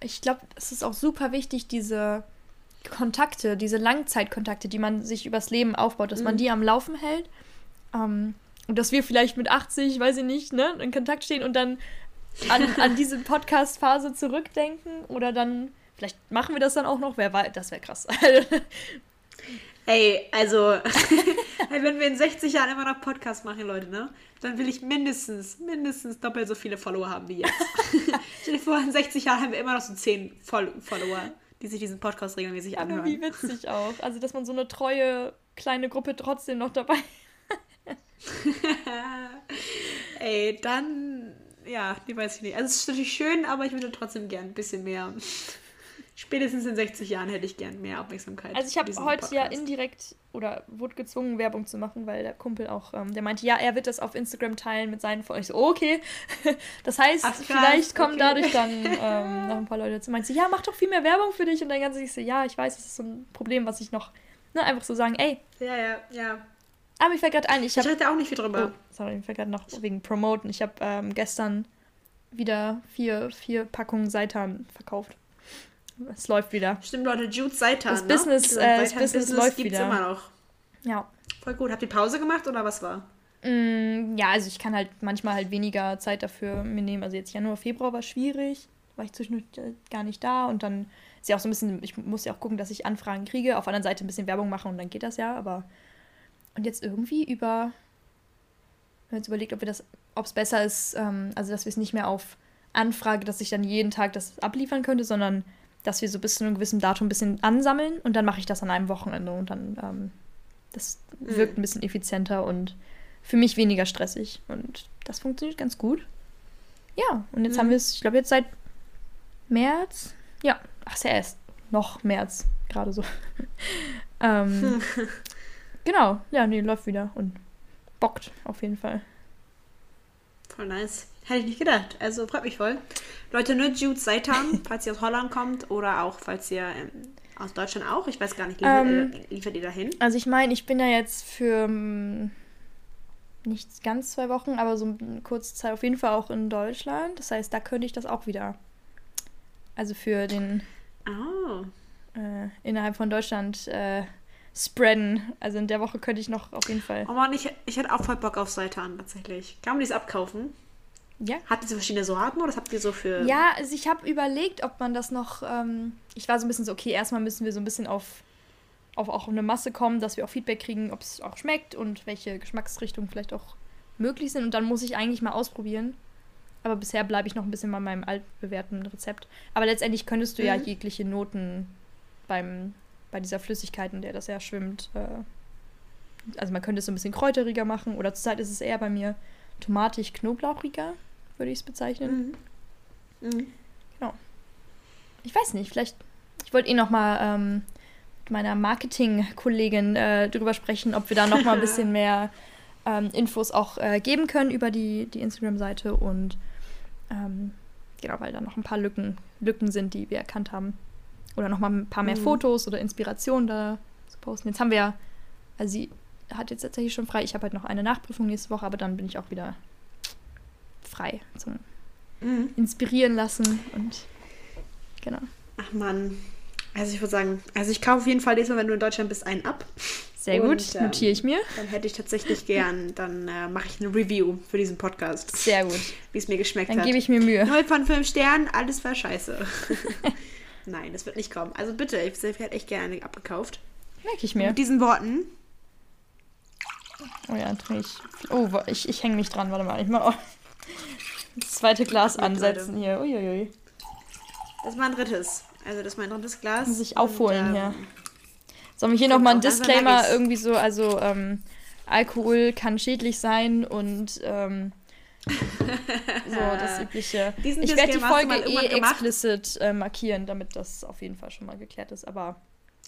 ich glaube, es ist auch super wichtig, diese Kontakte, diese Langzeitkontakte, die man sich übers Leben aufbaut, dass man die am Laufen hält. Ähm, und dass wir vielleicht mit 80, weiß ich nicht, ne, in Kontakt stehen und dann an, an diese Podcast-Phase zurückdenken oder dann, vielleicht machen wir das dann auch noch, wer weiß, das wäre krass. Ey, also, hey, wenn wir in 60 Jahren immer noch Podcast machen, Leute, ne? Dann will ich mindestens, mindestens doppelt so viele Follower haben wie jetzt. Stell dir vor, in 60 Jahren haben wir immer noch so 10 Fol Follower, die sich diesen Podcast regelmäßig anhören. wie witzig auch. Also, dass man so eine treue kleine Gruppe trotzdem noch dabei Ey, dann, ja, die weiß ich nicht. Also, es ist natürlich schön, aber ich würde trotzdem gern ein bisschen mehr. Spätestens in 60 Jahren hätte ich gern mehr Aufmerksamkeit. Also ich habe heute ja Podcast. indirekt oder wurde gezwungen, Werbung zu machen, weil der Kumpel auch, ähm, der meinte, ja, er wird das auf Instagram teilen mit seinen Freunden. Ich so, okay. Das heißt, Ach, krass, vielleicht kommen okay. dadurch dann ähm, noch ein paar Leute zu. Meinte ja, mach doch viel mehr Werbung für dich. Und dann ganz ich so, ja, ich weiß, das ist so ein Problem, was ich noch, ne, einfach so sagen, ey, Ja, ja, ja. Aber mir fällt gerade ein, ich Ich habe, rede auch nicht viel drüber. oh, sorry, mir fällt gerade noch wegen Promoten. Ich habe ähm, gestern wieder vier, vier Packungen Seitan verkauft. Es läuft wieder. Stimmt, Leute, Jude Seitan. Das ne? Business, äh, das Seitan Business läuft gibt's wieder. immer noch. Ja. Voll gut. Habt ihr Pause gemacht oder was war? Mm, Ja, also ich kann halt manchmal halt weniger Zeit dafür mir nehmen. Also jetzt Januar, Februar war schwierig, war ich zwischendurch äh, gar nicht da und dann ist ja auch so ein bisschen, ich muss ja auch gucken, dass ich Anfragen kriege, auf der anderen Seite ein bisschen Werbung machen und dann geht das ja, aber und jetzt irgendwie über, wir haben jetzt überlegt, ob wir das, ob es besser ist, ähm, also dass wir es nicht mehr auf Anfrage, dass ich dann jeden Tag das abliefern könnte, sondern dass wir so bis zu einem gewissen Datum ein bisschen ansammeln und dann mache ich das an einem Wochenende und dann ähm, das wirkt ein bisschen effizienter und für mich weniger stressig. Und das funktioniert ganz gut. Ja, und jetzt Mhm. haben wir es, ich glaube, jetzt seit März. Ja, ach, ist ja erst noch März, gerade so. ähm, genau, ja, nee, läuft wieder und bockt auf jeden Fall. Voll nice. Hätte ich nicht gedacht. Also freut mich voll. Leute, nur Jude Seitan, falls ihr aus Holland kommt oder auch falls ihr ähm, aus Deutschland auch. Ich weiß gar nicht, liefert, Ähm, äh, liefert ihr dahin? Also ich meine, ich bin ja jetzt für mm, nicht ganz zwei Wochen, aber so eine kurze Zeit auf jeden Fall auch in Deutschland. Das heißt, da könnte ich das auch wieder. Also für den Oh. äh, innerhalb von Deutschland äh, spreaden. Also in der Woche könnte ich noch auf jeden Fall. Oh Mann, ich, ich hätte auch voll Bock auf Seitan tatsächlich. Kann man die es abkaufen? Ja. Habt ihr so verschiedene Sorten oder was habt ihr so für. Ja, also ich habe überlegt, ob man das noch. Ähm, ich war so ein bisschen so, okay, erstmal müssen wir so ein bisschen auf, auf auch eine Masse kommen, dass wir auch Feedback kriegen, ob es auch schmeckt und welche Geschmacksrichtungen vielleicht auch möglich sind. Und dann muss ich eigentlich mal ausprobieren, Aber bisher bleibe ich noch ein bisschen bei meinem altbewährten Rezept. Aber letztendlich könntest du mhm. ja jegliche Noten beim, bei dieser Flüssigkeit, in der das ja schwimmt, äh, also man könnte es so ein bisschen kräuteriger machen oder zurzeit ist es eher bei mir tomatig-knoblauchiger, würde ich es bezeichnen. Mhm. Mhm. Genau. Ich weiß nicht, vielleicht, ich wollte eh noch mal ähm, mit meiner Marketing-Kollegin äh, drüber sprechen, ob wir da noch mal ein bisschen mehr ähm, Infos auch äh, geben können über die, die Instagram-Seite und ähm, genau, weil da noch ein paar Lücken, Lücken sind, die wir erkannt haben. Oder noch mal ein paar mehr mhm. Fotos oder Inspirationen da zu posten. Jetzt haben wir ja, also sie hat jetzt tatsächlich schon frei. Ich habe halt noch eine Nachprüfung nächste Woche, aber dann bin ich auch wieder frei zum mhm. Inspirieren lassen und genau. Ach man. Also ich würde sagen, also ich kaufe auf jeden Fall diesmal, wenn du in Deutschland bist, einen ab. Sehr gut, ähm, notiere ich mir. Dann hätte ich tatsächlich gern, dann äh, mache ich eine Review für diesen Podcast. Sehr gut. Wie es mir geschmeckt dann hat. Dann gebe ich mir Mühe. Null von fünf Sternen, alles war scheiße. Nein, das wird nicht kommen. Also bitte, ich hätte echt gerne abgekauft. Merke ich mir. Mit diesen Worten. Oh ja, trinke ich. Oh, ich, ich hänge mich dran, warte mal. Ich mal das zweite Glas ansetzen hier. Uiuiui. Das ist mein drittes. Also das ist mein drittes Glas. Muss ich aufholen und, ähm, hier. Sollen wir hier nochmal ein Disclaimer irgendwie so, also ähm, Alkohol kann schädlich sein und ähm, so das übliche. Diesen ich werde die Folge eh explicit äh, markieren, damit das auf jeden Fall schon mal geklärt ist, aber.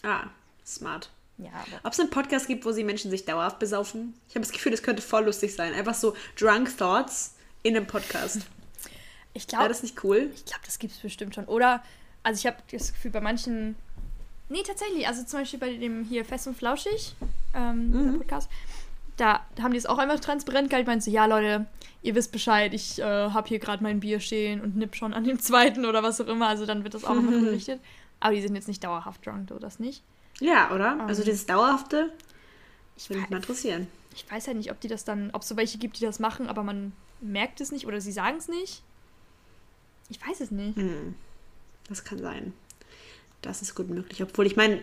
Ah, smart. Ja, Ob es einen Podcast gibt, wo sie Menschen sich dauerhaft besaufen? Ich habe das Gefühl, das könnte voll lustig sein. Einfach so Drunk Thoughts in einem Podcast. Ich glaube. Wäre das nicht cool? Ich glaube, das gibt es bestimmt schon. Oder, also ich habe das Gefühl, bei manchen Nee, tatsächlich. Also zum Beispiel bei dem hier Fest und Flauschig, ähm, mhm. Podcast, da haben die es auch einfach transparent gehalten. Meinst so, ja Leute, ihr wisst Bescheid, ich äh, habe hier gerade mein Bier stehen und nipp schon an dem zweiten oder was auch immer. Also dann wird das auch nochmal berichtet. Aber die sind jetzt nicht dauerhaft drunk, oder das nicht? Ja, oder? Um, also ähm, dieses Dauerhafte, ich würde mich mal interessieren. Ich weiß halt nicht, ob die das dann, ob es so welche gibt, die das machen, aber man merkt es nicht oder sie sagen es nicht. Ich weiß es nicht. Hm. Das kann sein. Das ist gut möglich. Obwohl, ich meine,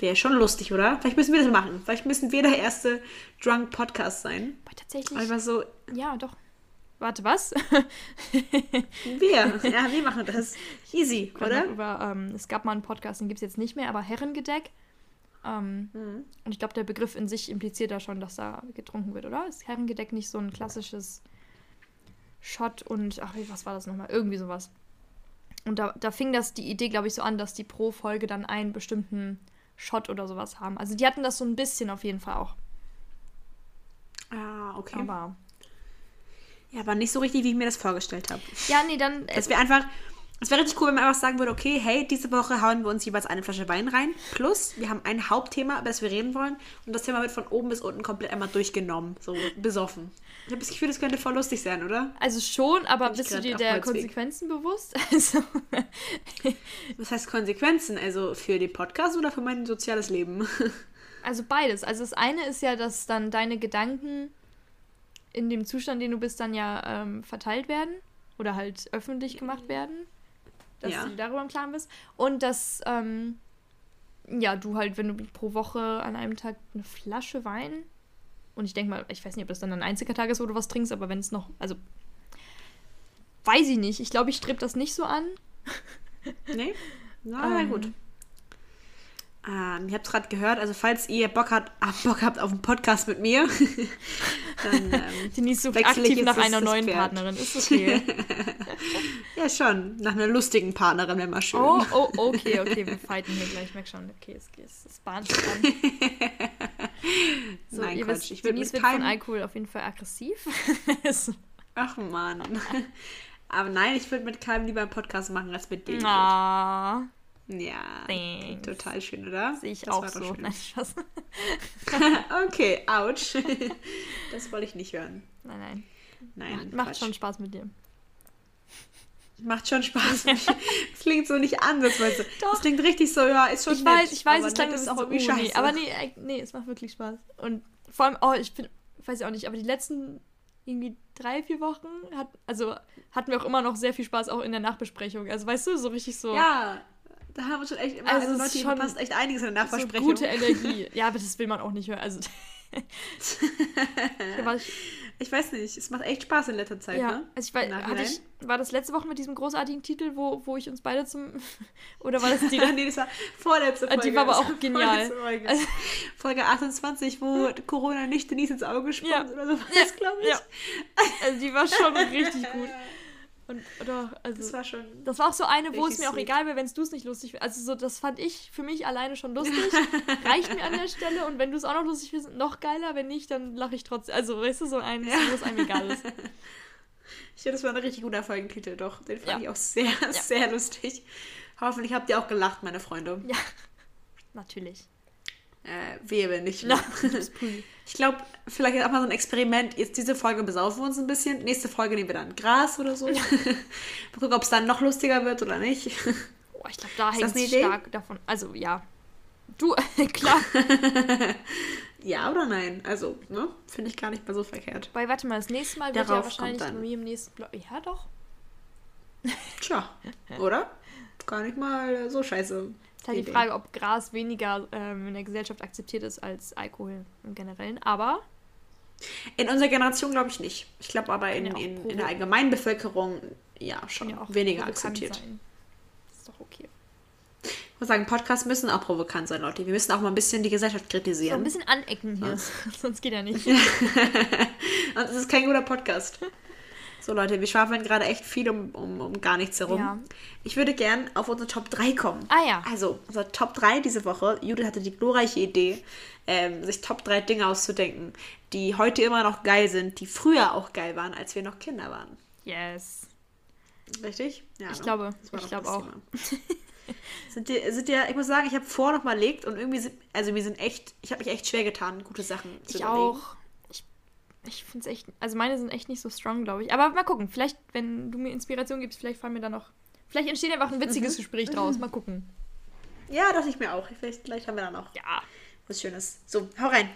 wäre schon lustig, oder? Vielleicht müssen wir das machen. Vielleicht müssen wir der erste Drunk Podcast sein. Aber tatsächlich. Einfach so. Ja, doch. Warte, was? wir. Ja, wir machen das. Easy, oder? Über, ähm, es gab mal einen Podcast, den gibt es jetzt nicht mehr, aber Herrengedeck. Ähm, mhm. Und ich glaube, der Begriff in sich impliziert da schon, dass da getrunken wird, oder? Ist Herrengedeck nicht so ein klassisches Shot und, ach, was war das nochmal? Irgendwie sowas. Und da, da fing das die Idee, glaube ich, so an, dass die pro Folge dann einen bestimmten Shot oder sowas haben. Also die hatten das so ein bisschen auf jeden Fall auch. Ah, okay. Aber. Ja, aber nicht so richtig, wie ich mir das vorgestellt habe. Ja, nee, dann. Dass wir einfach es wäre richtig cool, wenn man einfach sagen würde, okay, hey, diese Woche hauen wir uns jeweils eine Flasche Wein rein. Plus, wir haben ein Hauptthema, über das wir reden wollen. Und das Thema wird von oben bis unten komplett einmal durchgenommen. So besoffen. Ich habe das Gefühl, das könnte voll lustig sein, oder? Also schon, aber bist du dir der Konsequenzen bewusst? Also. Was heißt Konsequenzen? Also für den Podcast oder für mein soziales Leben? Also beides. Also das eine ist ja, dass dann deine Gedanken in dem Zustand, den du bist, dann ja ähm, verteilt werden oder halt öffentlich gemacht werden dass ja. du darüber im Klaren bist. Und dass, ähm, ja, du halt, wenn du pro Woche an einem Tag eine Flasche Wein und ich denke mal, ich weiß nicht, ob das dann ein einziger Tag ist, wo du was trinkst, aber wenn es noch, also weiß ich nicht. Ich glaube, ich strebe das nicht so an. Nee? Na, ähm, gut. Ähm, ihr habt es gerade gehört, also falls ihr Bock, hat, Bock habt auf einen Podcast mit mir, dann ähm, Denise sucht aktiv nach einer neuen Pferd. Partnerin. Ist okay. ja, schon. Nach einer lustigen Partnerin wäre mal schön. Oh, oh, okay, okay. Wir fighten hier gleich. Ich merke schon, okay, es, es, es bahnt sich an. so, Nein, ihr Quatsch. Wisst, ich Denise wird keinem... von Alkohol auf jeden Fall aggressiv. Ach, Mann. Aber nein, ich würde mit keinem lieber einen Podcast machen als mit dir. Ah. Ja, Thanks. total schön, oder? Sehe ich das auch so. Nein, okay, ouch. das wollte ich nicht hören. Nein, nein. Nein, macht, macht schon Spaß mit dir. Macht schon Spaß. Es klingt so nicht anders, weißt du. Doch. Es klingt richtig so, ja, ist schon Ich nett, weiß, ich weiß, es klingt ist auch irgendwie oh, scheiße. Nee, aber nee, nee, es macht wirklich Spaß. Und vor allem, oh, ich bin, weiß ich auch nicht, aber die letzten irgendwie drei, vier Wochen hat, also hatten wir auch immer noch sehr viel Spaß auch in der Nachbesprechung. Also weißt du, so richtig so. Ja, da haben wir schon echt immer, also, also Leute, schon passt echt einiges in der Nachversprechung. So gute Energie. Ja, aber das will man auch nicht hören. Also, Ich weiß nicht, es macht echt Spaß in letzter Zeit, Ja, ne? also ich, war, hatte ich, war das letzte Woche mit diesem großartigen Titel, wo, wo ich uns beide zum. Oder war das die. nee, das war vorletzte Ah, Folge. die war aber auch genial. Folge. Also- Folge 28, wo Corona nicht Denise ins Auge gesprungen Ja. oder sowas, glaube ich. ja. Also die war schon richtig gut. Und, oder, also, Das war schon. Das war auch so eine, wo es mir auch sweet. egal wäre, wenn es du es nicht lustig findest. Also so, das fand ich für mich alleine schon lustig. Reicht mir an der Stelle. Und wenn du es auch noch lustig findest, noch geiler. Wenn nicht, dann lache ich trotzdem. Also, weißt du, so ein, wo es einem egal ist. Ich finde, das war ein richtig guter Folgentitel, doch. Den fand Ja. ich auch sehr, sehr lustig. Hoffentlich habt ihr auch gelacht, meine Freunde. Ja, natürlich. Äh, wenn nicht. Ich glaube, vielleicht auch mal so ein Experiment. Jetzt diese Folge besaufen wir uns ein bisschen. Nächste Folge nehmen wir dann Gras oder so. mal gucken, ob es dann noch lustiger wird oder nicht. Boah, ich glaube, da hängt es Idee? stark davon. Also, ja. Du, klar. ja oder nein? Also, ne? Finde ich gar nicht mal so verkehrt. Weil, warte mal, das nächste Mal wird Darauf ja wahrscheinlich kommt dann. im nächsten Blog. Ja, doch. Tja, oder? Gar nicht mal so scheiße. Ist halt die. Frage, ob Gras weniger ähm, in der Gesellschaft akzeptiert ist als Alkohol im Generellen. Aber In unserer Generation glaube ich nicht. Ich glaube aber in, ja in, in der Allgemeinbevölkerung ja schon ja auch weniger akzeptiert. sein. Das ist doch okay. Ich muss sagen, Podcasts müssen auch provokant sein, Leute. Wir müssen auch mal ein bisschen die Gesellschaft So ein kritisieren. bisschen anecken hier. Sonst geht ja nicht. Es ist kein guter Podcast. So, Leute, wir schwafeln gerade echt viel um, um, um gar nichts herum. Ja. Ich würde gern auf unsere Top 3 kommen. Ah ja. Also, unser Top 3 diese Woche. Judith hatte die glorreiche Idee, ähm, sich Top 3 Dinge auszudenken, die heute immer noch geil sind, die früher auch geil waren, als wir noch Kinder waren. Yes. Richtig? Ja, Ich ne? glaube, ich glaube auch. Sind, die, sind ich muss sagen, ich habe vorher noch mal überlegt und irgendwie sind, also wir sind echt, ich habe mich echt schwer getan, gute Sachen zu Ich überlegen. auch. Ich, finde es echt, also meine sind echt nicht so strong, glaube ich. Aber mal gucken, vielleicht, wenn du mir Inspiration gibst, vielleicht fallen mir da noch, vielleicht entsteht einfach ein witziges Gespräch draus. Mal gucken. Ja, dachte ich mir auch. Vielleicht, vielleicht haben wir da noch Ja. was Schönes. So, hau rein.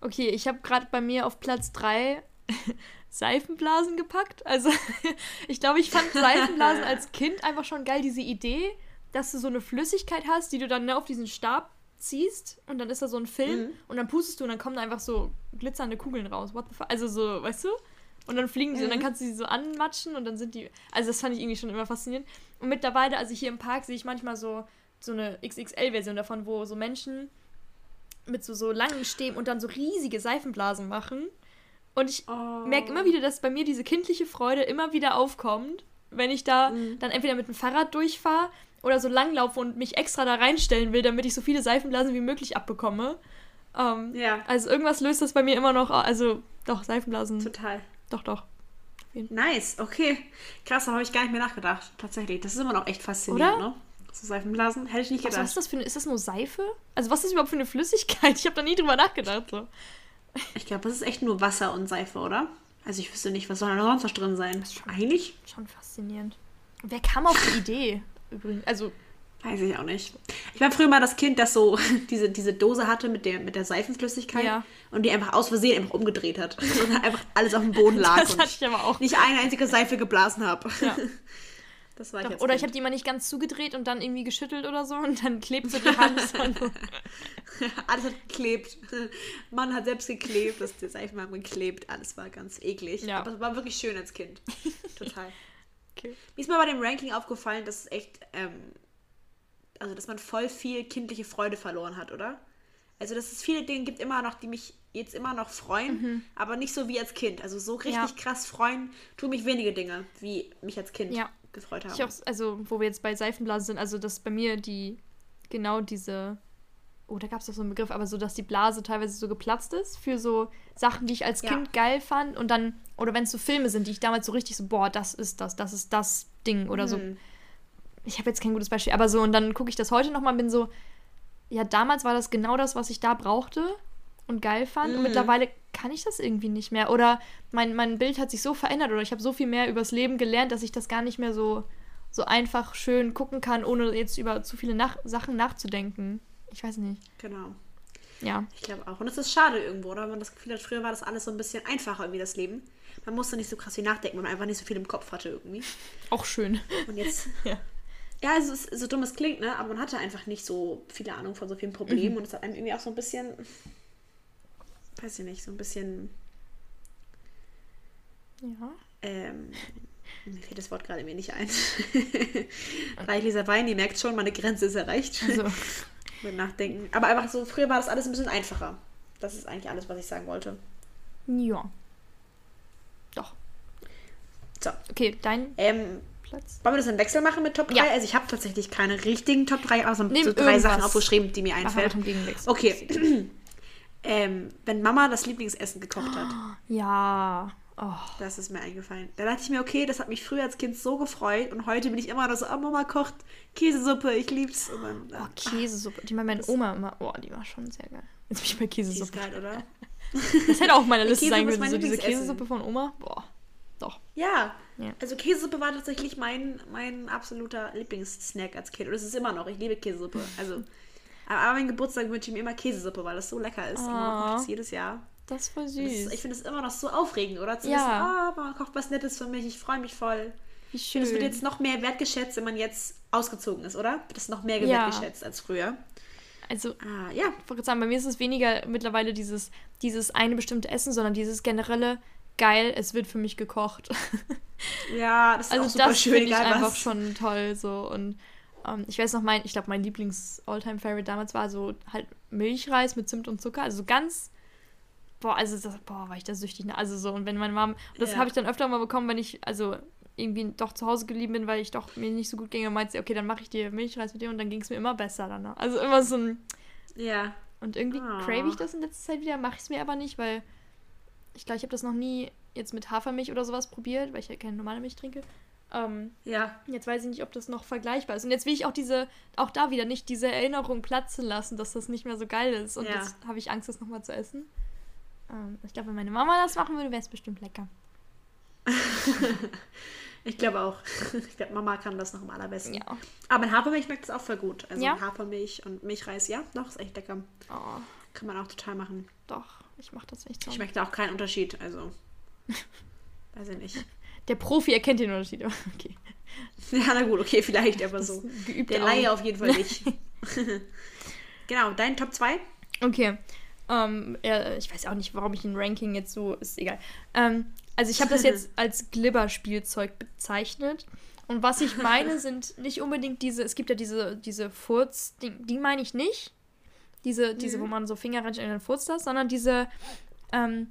Okay, ich habe gerade bei mir auf Platz 3 Seifenblasen gepackt. Also, ich glaube, ich fand Seifenblasen als Kind einfach schon geil, diese Idee, dass du so eine Flüssigkeit hast, die du dann ne, auf diesen Stab ziehst und dann ist da so ein Film Mhm. und dann pustest du und dann kommen da einfach so glitzernde Kugeln raus. What the fuck? Also so, weißt du? Und dann fliegen die und dann Mhm. kannst du sie so anmatschen und dann sind die. Also das fand ich irgendwie schon immer faszinierend. Und mittlerweile, also hier im Park sehe ich manchmal so, so eine XXL-Version davon, wo so Menschen mit so, so langen Stäben und dann so riesige Seifenblasen machen. Und ich Oh. merke immer wieder, dass bei mir diese kindliche Freude immer wieder aufkommt, wenn ich da Mhm. dann entweder mit dem Fahrrad durchfahre oder so langlaufe und mich extra da reinstellen will, damit ich so viele Seifenblasen wie möglich abbekomme. Ähm, Ja, Also irgendwas löst das bei mir immer noch, also doch, Seifenblasen, total. doch, doch. Nice, okay. Krass, da habe ich gar nicht mehr nachgedacht. Tatsächlich. Das ist immer noch echt faszinierend, Oder? ne? So Seifenblasen. Hätte ich nicht Also, was gedacht. ist das für eine, ist das nur Seife? Also was ist das überhaupt für eine Flüssigkeit? Ich habe da nie drüber nachgedacht. So. Ich glaube, das ist echt nur Wasser und Seife, oder? Also ich wüsste nicht, was soll da sonst noch drin sein? Eigentlich? Schon faszinierend. Wer kam auf die Idee? Übrigens, also Weiß ich auch nicht. Ich war früher mal das Kind, das so diese, diese Dose hatte mit der, mit der Seifenflüssigkeit Ja. und die einfach aus Versehen einfach umgedreht hat. Und einfach alles auf dem Boden lag das und hatte ich aber auch. nicht eine einzige Seife geblasen habe. Ja. Das war ich Doch, oder ich Kind. habe die mal nicht ganz zugedreht und dann irgendwie geschüttelt oder so und dann klebt so die Hand. Alles hat geklebt. Mann hat selbst geklebt, das die Seifen haben geklebt. Alles war ganz eklig. Ja. Aber es war wirklich schön als Kind. Total. Okay. Mir ist mal bei dem Ranking aufgefallen, dass es echt, ähm, also dass man voll viel kindliche Freude verloren hat, oder? Also dass es viele Dinge gibt immer noch, die mich jetzt immer noch freuen, aber nicht so wie als Kind. Also so richtig Mhm. Ja. krass freuen tun mich wenige Dinge, wie mich als Kind Ja. gefreut haben. Ich auch, also wo wir jetzt bei Seifenblasen sind, also dass bei mir die genau diese oh, da gab es doch so einen Begriff, aber so, dass die Blase teilweise so geplatzt ist für so Sachen, die ich als Ja. Kind geil fand und dann, oder wenn es so Filme sind, die ich damals so richtig so, boah, das ist das, das ist das Ding oder so. Hm. Ich habe jetzt kein gutes Beispiel, aber so, und dann gucke ich das heute nochmal und bin so, ja, damals war das genau das, was ich da brauchte und geil fand. Und Mhm. mittlerweile kann ich das irgendwie nicht mehr. Oder mein, mein Bild hat sich so verändert oder ich habe so viel mehr übers Leben gelernt, dass ich das gar nicht mehr so, so einfach schön gucken kann, ohne jetzt über zu viele nach Sachen nachzudenken. Ich weiß nicht. Genau. Ja. Ich glaube auch. Und es ist schade irgendwo, oder? Wenn man das Gefühl hat, früher war das alles so ein bisschen einfacher irgendwie, das Leben. Man musste nicht so krass viel nachdenken, weil man einfach nicht so viel im Kopf hatte irgendwie. Auch schön. Und jetzt. Ja. Ja, also es ist so dumm es klingt, ne? Aber man hatte einfach nicht so viele Ahnung von so vielen Problemen und es hat einem irgendwie auch so ein bisschen. Weiß ich nicht, so ein bisschen. Ja. Ähm, mir fällt das Wort gerade mir nicht ein. Reichlicher Wein, ihr merkt schon, meine Grenze ist erreicht. Also, Mit Nachdenken. Aber einfach so, früher war das alles ein bisschen einfacher. Das ist eigentlich alles, was ich sagen wollte. ja. Doch. So. Okay, dein Ähm, Platz. wollen wir das im Wechsel machen mit Top 3? Ja. Also ich habe tatsächlich keine richtigen Top 3, aber so, Nimm so drei. Sachen aufgeschrieben, die mir Gegenwechsel. Okay. ähm, wenn Mama das Lieblingsessen gekocht hat, Ja. Oh. das ist mir eingefallen. Da dachte ich mir, okay, das hat mich früher als Kind so gefreut und heute bin ich immer noch so, oh, Mama kocht Käsesuppe, ich lieb's. Und dann, Oh, Käsesuppe. Die war meine Oma immer. Oh, die war schon sehr geil. Jetzt bin ich bei die ist Käsesuppe. geil, oder? Das hätte auch auf meiner Liste Käsesuppe sein können. mein So diese. Käsesuppe von Oma. Boah. Doch. Ja. Ja. Also Käsesuppe war tatsächlich mein, mein absoluter Lieblingssnack als Kind. Und es ist immer noch. Ich liebe Käsesuppe. Also, aber an meinem Geburtstag wünsche ich mir immer Käsesuppe, weil das so lecker ist. Und Ah. kocht das jedes Jahr. Das ist voll Das süß. ist, ich finde es immer noch so aufregend, oder? Zu Ja. wissen, ah, Mama kocht was Nettes für mich, ich freue mich voll. Wie Ich schön. es wird jetzt noch mehr wertgeschätzt, wenn man jetzt ausgezogen ist, oder? Wird es noch mehr Ja. wertgeschätzt als früher. also, Ah, ja. ich wollte sagen, bei mir ist es weniger mittlerweile dieses, dieses eine bestimmte Essen, sondern dieses generelle geil, es wird für mich gekocht. Ja, das ist Also auch super das schön, finde ich egal einfach was. schon toll so und ähm, ich weiß noch mein, ich glaube mein Lieblings Alltime Favorite damals war so halt Milchreis mit Zimt und Zucker, also ganz boah, also das, boah, war ich da süchtig, ne? also so und wenn meine Mom das Ja. habe ich dann öfter mal bekommen, wenn ich also irgendwie doch zu Hause geblieben bin, weil ich doch mir nicht so gut ging, und meinte sie, okay, dann mache ich dir Milchreis mit dir und dann ging es mir immer besser danach. Also immer so ein Ja. und irgendwie Ah. crave ich das in letzter Zeit wieder, mache ich es mir aber nicht, weil ich glaube, ich habe das noch nie jetzt mit Hafermilch oder sowas probiert, weil ich ja keine normale Milch trinke. Ähm, Ja. Jetzt weiß ich nicht, ob das noch vergleichbar ist. Und jetzt will ich auch diese, auch da wieder nicht diese Erinnerung platzen lassen, dass das nicht mehr so geil ist. Und Ja. jetzt habe ich Angst, das nochmal zu essen. Ähm, ich glaube, wenn meine Mama das machen würde, wäre es bestimmt lecker. Ich glaube auch. Ich glaube, Mama kann das noch am allerbesten. Ja. Aber in Hafermilch schmeckt es auch voll gut. Also Ja? Hafermilch und Milchreis, ja, doch, ist echt lecker. Oh, Kann man auch total machen. doch. Ich mache das echt so. Schmeckt da auch keinen Unterschied, also. Weiß ich nicht. Der Profi erkennt den Unterschied. Okay. Ja, na gut, okay, vielleicht, aber so. Geübte Der. Laie auf jeden Fall nicht. genau, dein Top 2? Okay. Ähm, ja, ich weiß auch nicht, warum ich ein Ranking jetzt so. Ist egal. Ähm, also ich habe das jetzt als Glibber-Spielzeug bezeichnet. Und was ich meine, sind nicht unbedingt diese, es gibt ja diese, diese Furz, die, die meine ich nicht. Diese, diese, wo man so Finger reinsteckt und dann furzt das, sondern diese, ähm,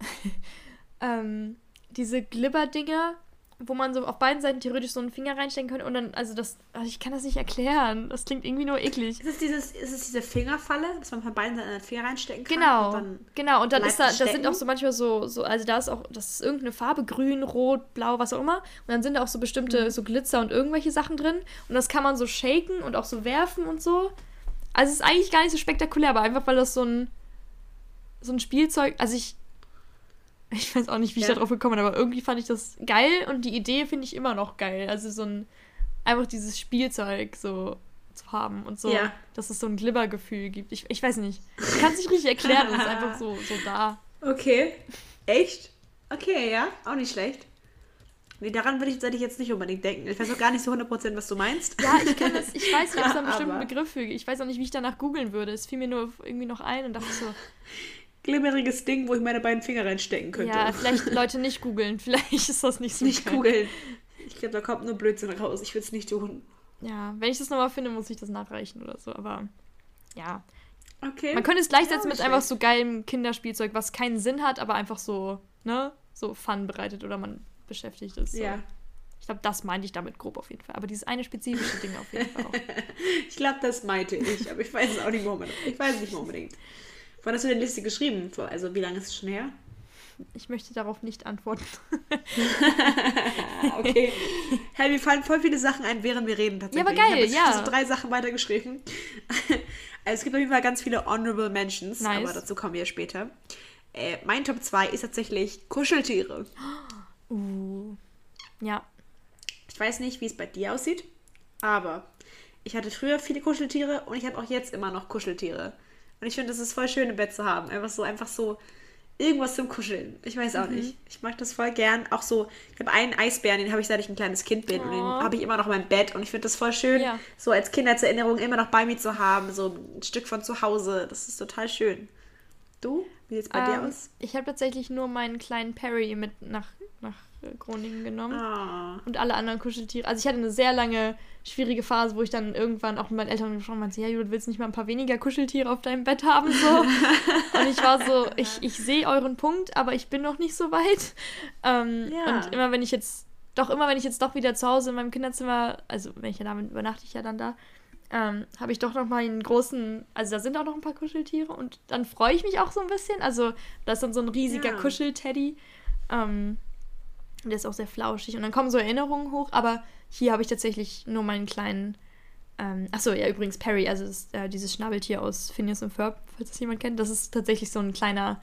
ähm, diese Glibber-Dinger, wo man so auf beiden Seiten theoretisch so einen Finger reinstecken könnte und dann, also das, also ich kann das nicht erklären. Das klingt irgendwie nur eklig. Ist es, dieses, ist es diese Fingerfalle, dass man von beiden Seiten einen Finger reinstecken kann? Genau, Und dann, genau. Und dann ist da, es da sind stecken? auch so manchmal so, so, also da ist auch, das ist irgendeine Farbe, grün, rot, blau, was auch immer. Und dann sind da auch so bestimmte, Mhm. so Glitzer und irgendwelche Sachen drin. Und das kann man so shaken und auch so werfen und so. Also es ist eigentlich gar nicht so spektakulär, aber einfach weil das so ein, so ein Spielzeug, also ich, ich weiß auch nicht, wie ich Ja. da drauf gekommen bin, aber irgendwie fand ich das geil und die Idee finde ich immer noch geil. Also so ein, einfach dieses Spielzeug so zu haben und so, Ja. dass es so ein Glibbergefühl gibt. Ich, ich weiß nicht. Ich kann es nicht richtig erklären, es ist einfach so, so da. Okay. Echt? Okay, ja, auch nicht schlecht. Nee, daran würde ich tatsächlich jetzt nicht unbedingt denken. Ich weiß auch gar nicht so 100%, was du meinst. Ja, ich kann das, ich weiß nicht, ob es da einen bestimmten Begriff für Ich weiß auch nicht, wie ich danach googeln würde. Es fiel mir nur irgendwie noch ein und dachte so, Glimmeriges Ding, wo ich meine beiden Finger reinstecken könnte. ja, vielleicht Leute nicht googeln. Vielleicht ist das nicht so nicht geil. googeln. Ich glaube, da kommt nur Blödsinn raus. Ich würde es nicht tun. Ja, wenn ich das nochmal finde, muss ich das nachreichen oder so. Aber ja. Okay. Man könnte es gleichsetzen Ja, mit einfach so geilem Kinderspielzeug, was keinen Sinn hat, aber einfach so, ne, so Fun bereitet oder man beschäftigt ist. So. Ja. Ich glaube, das meinte ich damit grob auf jeden Fall. Aber dieses eine spezifische Ding auf jeden Fall auch. Ich glaube, das meinte ich, aber ich weiß es auch nicht mehr. Ich weiß es nicht mehr unbedingt. Wann hast du denn Liste geschrieben? Also, wie lange ist es schon her? Ich möchte darauf nicht antworten. Okay. Hey, mir fallen voll viele Sachen ein, während wir reden tatsächlich. Ja, aber geil, ich habe jetzt ja. so drei Sachen weitergeschrieben. Also, es gibt auf jeden Fall ganz viele Honorable Mentions, Nice. aber dazu kommen wir später. Äh, mein Top 2 ist tatsächlich Kuscheltiere. Uh. Ja. Ich weiß nicht, wie es bei dir aussieht, aber ich hatte früher viele Kuscheltiere und ich habe auch jetzt immer noch Kuscheltiere. Und ich finde, das ist voll schön im Bett zu haben. Einfach so, einfach so irgendwas zum Kuscheln. Ich weiß Mhm. auch nicht. Ich mag das voll gern. Auch so, ich habe einen Eisbären, den habe ich seit ich ein kleines Kind bin und den Oh. habe ich immer noch in meinem Bett und ich finde das voll schön, Ja. so als Kindheitserinnerung immer noch bei mir zu haben, so ein Stück von zu Hause. Das ist total schön. Du? Wie sieht's bei dir Ähm, aus? Ich habe tatsächlich nur meinen kleinen Perry mit nach Groningen genommen. Oh. Und alle anderen Kuscheltiere. Also ich hatte eine sehr lange schwierige Phase, wo ich dann irgendwann auch mit meinen Eltern gesprochen habe, ja, Judith, willst du nicht mal ein paar weniger Kuscheltiere auf deinem Bett haben? So. und ich war so, ich, ich sehe euren Punkt, aber ich bin noch nicht so weit. Ähm, Ja. Und immer wenn ich jetzt, doch immer wenn ich jetzt doch wieder zu Hause in meinem Kinderzimmer, also wenn ich ja damit übernachte ich ja dann da, ähm, habe ich doch noch mal einen großen, also da sind auch noch ein paar Kuscheltiere und dann freue ich mich auch so ein bisschen. Also da ist dann so ein riesiger Ja. Kuschelteddy. Ähm, und der ist auch sehr flauschig. Und dann kommen so Erinnerungen hoch, aber hier habe ich tatsächlich nur meinen kleinen. Ähm, achso, ja, übrigens Perry, also das, äh, dieses Schnabeltier aus Phineas und Ferb, falls das jemand kennt, das ist tatsächlich so ein kleiner.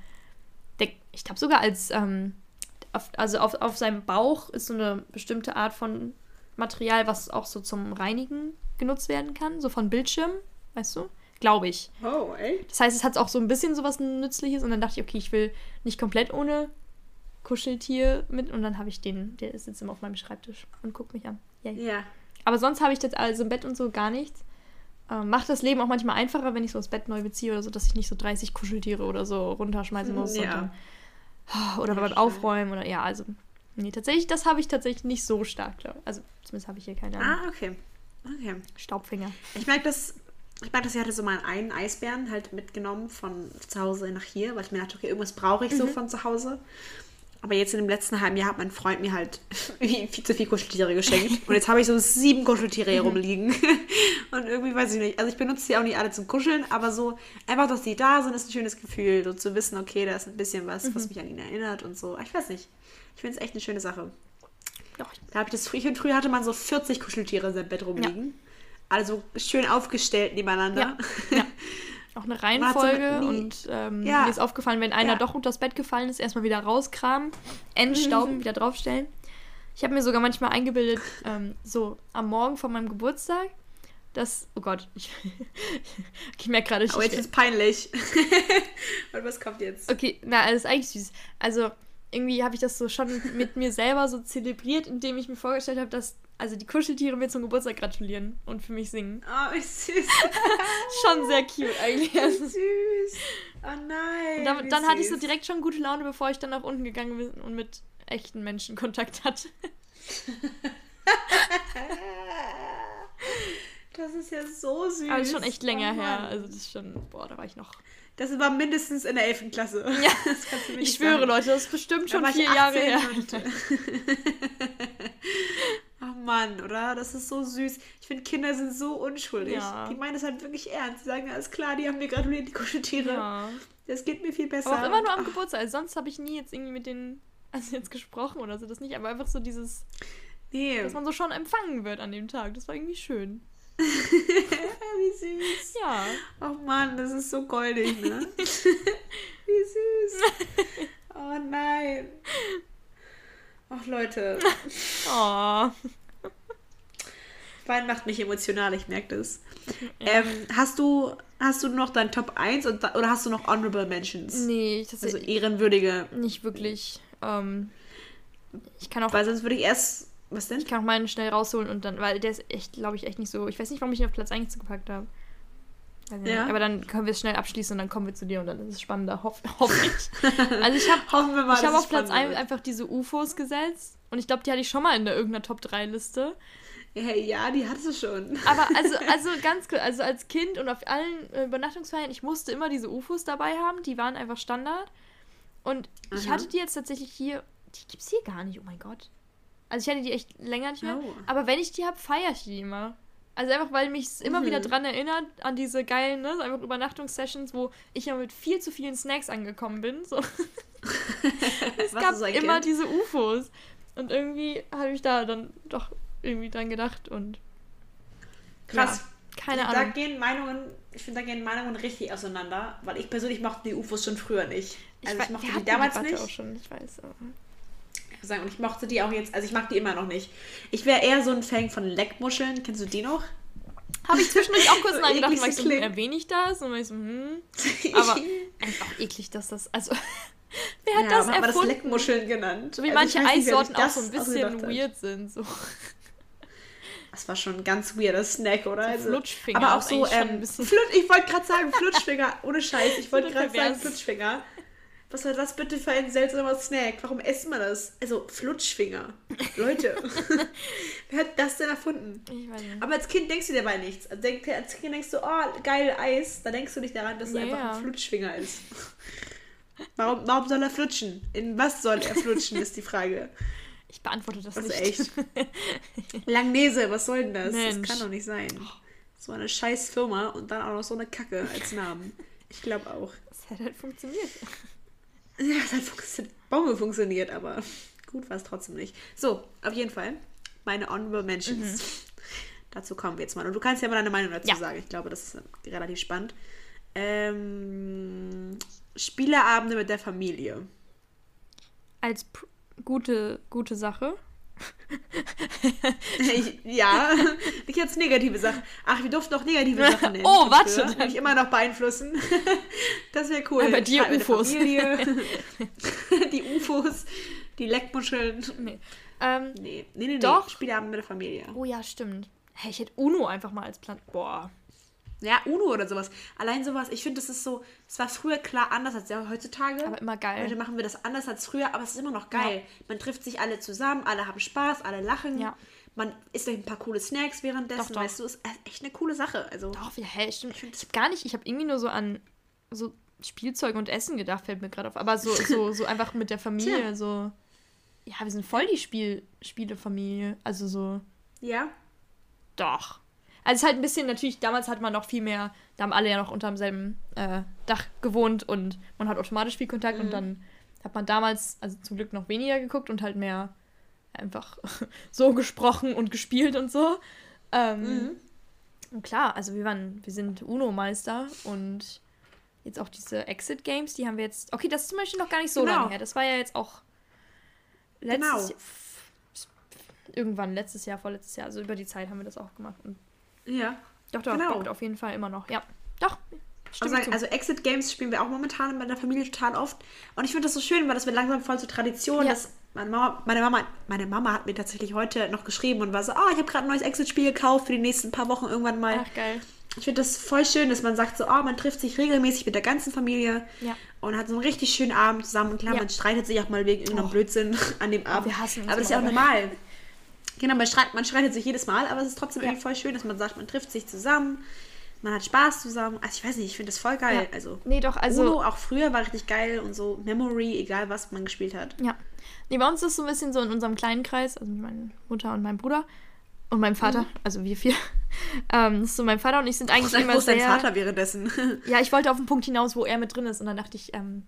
Der, ich glaube sogar als. Ähm, auf, also auf, auf seinem Bauch ist so eine bestimmte Art von Material, was auch so zum Reinigen genutzt werden kann, so von Bildschirm, weißt du? Glaube ich. Oh, echt? Das heißt, es hat auch so ein bisschen sowas Nützliches und dann dachte ich, okay, ich will nicht komplett ohne Kuscheltier mit und dann habe ich den, der sitzt immer auf meinem Schreibtisch und guckt mich an. Yay. Ja. Aber sonst habe ich jetzt also im Bett und so gar nichts. Ähm, macht das Leben auch manchmal einfacher, wenn ich so das Bett neu beziehe oder so, dass ich nicht so 30 Kuscheltiere oder so runterschmeißen muss. Und Ja. dann, oder Ja, beim. Aufräumen oder ja, also. Nee, tatsächlich, das habe ich tatsächlich nicht so stark, glaub. Also zumindest habe ich hier keine Ah, okay. Okay. Staubfinger. Ich merke das, ich merke das, ich hatte so mal einen Eisbären halt mitgenommen von zu Hause nach hier, weil ich mir dachte, okay, irgendwas brauche ich so von zu Hause. Aber jetzt in dem letzten halben Jahr hat mein Freund mir halt viel zu viel Kuscheltiere geschenkt. Und jetzt habe ich so sieben Kuscheltiere hier rumliegen. Und irgendwie weiß ich nicht. Also ich benutze die auch nicht alle zum Kuscheln, aber so einfach, dass die da sind, ist ein schönes Gefühl. So zu wissen, okay, da ist ein bisschen was, was mich an ihn erinnert und so. Ich weiß nicht. Ich finde es echt eine schöne Sache. Ich- Da habe ich das früher, ich früher hatte man so 40 Kuscheltiere in seinem Bett rumliegen. Also schön aufgestellt nebeneinander. Ja. Auch eine so Reihenfolge nie- und ähm, Ja. mir ist aufgefallen, wenn einer Ja. doch unter das Bett gefallen ist, erstmal wieder rauskramen, entstauben, wieder draufstellen. Ich habe mir sogar manchmal eingebildet, ähm, so am Morgen von meinem Geburtstag, dass, oh Gott, ich, ich merke gerade, ich, Aber jetzt ist es peinlich. Und was kommt jetzt? Okay, na, das ist eigentlich süß. Also, irgendwie habe ich das so schon mit mir selber so zelebriert, indem ich mir vorgestellt habe, dass also die Kuscheltiere mir zum Geburtstag gratulieren und für mich singen. Oh, wie süß. Schon sehr cute eigentlich. Wie süß. Oh nein. und dann wie dann hatte ich so süß. direkt schon gute Laune, bevor ich dann nach unten gegangen bin und mit echten Menschen Kontakt hatte. Das ist ja so süß. Aber das ist schon echt länger oh, her. Also das ist schon, boah, da war ich noch. Das war mindestens in der 11. Klasse. Ja, das kannst du mir ich schwöre, sagen. Leute, das ist bestimmt schon vier Jahre 18 her. Ach Mann, oder? Das ist so süß. Ich finde, Kinder sind so unschuldig. Ja. Die meinen es halt wirklich ernst. Die sagen, alles klar, die haben mir gratuliert, die Kuscheltiere. Ja. Das geht mir viel besser. Aber auch immer nur am Ach, Geburtstag. Also sonst habe ich nie jetzt irgendwie mit denen, also jetzt gesprochen oder so, das nicht. Aber einfach so dieses, Nee. dass man so schon empfangen wird an dem Tag. Das war irgendwie schön. Wie süß. Ja. Oh Mann, das ist so goldig, ne? Wie süß. Oh nein. Ach Leute, Oh. Wein macht mich emotional, ich merke das. Ähm, hast du hast du noch dein Top 1 und, oder hast du noch Honorable Mentions? Nee, Also tatsächlich ehrenwürdige. nicht wirklich. Ähm, ich kann auch Weil sonst würde ich erst. Was denn? ich kann auch meinen schnell rausholen und dann, weil der ist echt, glaube ich, echt nicht so. Ich weiß nicht, warum ich ihn auf Platz 1 gepackt habe. Nicht. Ja. Aber dann können wir es schnell abschließen und dann kommen wir zu dir und dann ist es spannender, hoff, hoffe ich. Also ich habe wir mal, ich habe auf Platz spannend 1 einfach diese UFOs gesetzt und ich glaube, die hatte ich schon mal in der irgendeiner Top 3 Liste. wird. Hey, ja, die hattest du schon. Aber also, also ganz kurz, also als Kind und auf allen äh, Übernachtungsfeiern, ich musste immer diese UFOs dabei haben, die waren einfach Standard. Und ich Aha. hatte die jetzt tatsächlich hier, die gibt's hier gar nicht, oh mein Gott. Also ich hatte die echt länger nicht mehr. Oh. Aber wenn ich die habe, feiere ich die immer. Also einfach, weil mich es immer Mhm. wieder dran erinnert, an diese geilen, ne, so einfach Übernachtungssessions, wo ich ja mit viel zu vielen Snacks angekommen bin. So. es gab immer Kind? diese UFOs. Und irgendwie habe ich da dann doch irgendwie dran gedacht und Krass. ja, keine da Ahnung. gehen Meinungen, ich finde, da gehen Meinungen richtig auseinander, weil ich persönlich mochte die UFOs schon früher nicht. Also ich, wei- mochte die damals Debatte nicht. Auch schon, ich weiß, aber sagen. Und ich mochte die auch jetzt, also ich mag die immer noch nicht. Ich wäre eher so ein Fan von Leckmuscheln. Kennst du die noch? Habe ich zwischendurch auch kurz So nachgedacht, weil ich so, hm, klingen. erwähne ich das? Und ich so, hm. Aber eigentlich auch eklig, dass das, also, wer hat ja, das man das erfunden? Leckmuscheln genannt. so wie Also manche Eissorten auch so ein bisschen hat. weird sind. So. Das war schon ein ganz weirder Snack, oder? Also, Flutschfinger Aber auch so, ähm, ein bisschen- Flutsch, ich wollte gerade sagen, Flutschfinger, ohne Scheiß. Ich wollte gerade sagen. Flutschfinger. Was war das bitte für ein seltsamer Snack? Warum isst man das? Also, Flutschfinger. Leute. Wer hat das denn erfunden? Ich weiß nicht. Aber als Kind denkst du dir dabei nichts. Als denk- als Kind denkst du, oh, geil Eis. Da denkst du nicht daran, dass es Ja, einfach ja. ein Flutschfinger ist. Warum, warum soll er flutschen? In was soll er flutschen, ist die Frage. Ich beantworte das Also nicht. echt. Langnese, was soll denn das? Mensch. Das kann doch nicht sein. So eine scheiß Firma und dann auch noch so eine Kacke als Namen. Ich glaube auch. Das hat halt funktioniert. Ja, es hat Bombe funktioniert, aber gut war es trotzdem nicht. So, auf jeden Fall. Meine Honorable Mentions. Dazu kommen wir jetzt mal. Und du kannst ja mal deine Meinung dazu Ja. sagen. Ich glaube, das ist relativ spannend. Ähm, Spieleabende mit der Familie. Als gute, gute Sache. Ich, ja, nicht als negative Sachen. Ach, wir durften auch negative Sachen nennen. Oh, warte, früher. dann- Mich immer noch beeinflussen. Das wäre cool. Ja, bei dir Streit mit der UFOs. Die UFOs, die Leckmuscheln. Nee. Ähm, Nee, nee, nee, nee. Doch. Spieleabend mit der Familie. oh ja, stimmt. Hey, ich hätte Uno einfach mal als Plan. Boah. Ja, Uno oder sowas. Allein sowas, ich finde, das ist so, es war früher klar anders als ja heutzutage. Aber immer geil. Heute machen wir das anders als früher, aber es ist immer noch geil. Man trifft sich alle zusammen, alle haben Spaß, alle lachen. Ja. Man isst ein paar coole Snacks währenddessen, Doch, doch. weißt du, ist echt eine coole Sache. Also, Doch, ja, hey, stimmt. Ich habe gar nicht, ich habe irgendwie nur so an so Spielzeug und Essen gedacht, fällt mir gerade auf. Aber so, so, so einfach mit der Familie, Tja. so. Ja, wir sind voll die Spiel Spielefamilie. Also so. ja. Doch. Also es ist halt ein bisschen, natürlich, damals hat man noch viel mehr, da haben alle ja noch unter demselben äh, Dach gewohnt und man hat automatisch viel Kontakt und dann hat man damals, also zum Glück noch weniger geguckt und halt mehr einfach so gesprochen und gespielt und so. Ähm, Und klar, also wir waren, wir sind UNO-Meister und jetzt auch diese Exit-Games, die haben wir jetzt. Okay, das ist zum Beispiel noch gar nicht so Genau. lange her. Das war ja jetzt auch letztes Genau. Jahr, irgendwann letztes Jahr, vorletztes Jahr. Also über die Zeit haben wir das auch gemacht. Und Ja. doch, doch, Genau. bockt auf jeden Fall immer noch. Ja, doch. Also, also Exit Games spielen wir auch momentan mit der Familie total oft. Und ich finde das so schön, weil das wird langsam voll zur Tradition. Ja. Dass meine, Mama, meine, Mama, meine Mama hat mir tatsächlich heute noch geschrieben und war so, ah, ich habe gerade ein neues Exit-Spiel gekauft für die nächsten paar Wochen irgendwann mal. Ach, geil. Ich finde das voll schön, dass man sagt so, oh, man trifft sich regelmäßig mit der ganzen Familie Ja. und hat so einen richtig schönen Abend zusammen. Und klar, Ja. man streitet sich auch mal wegen irgendeinem Oh. Blödsinn an dem Abend. wir hassen uns aber das ist ja auch normal. Genau, man, streit, man streitet sich jedes Mal, aber es ist trotzdem Ja. irgendwie voll schön, dass man sagt, man trifft sich zusammen, man hat Spaß zusammen. Also ich weiß nicht, ich finde das voll geil. Ja. Also Nee, doch, also. Uno auch früher war richtig geil und so Memory, egal was man gespielt hat. Ja. Nee, bei uns ist es so ein bisschen so in unserem kleinen Kreis, also meine Mutter und mein Bruder und mein Vater, Mhm. also wir vier. Ähm, so mein Vater und ich sind eigentlich Sag, immer ist dein sehr. Vater währenddessen? Ja, ich wollte auf den Punkt hinaus, wo er mit drin ist und dann dachte ich, ähm,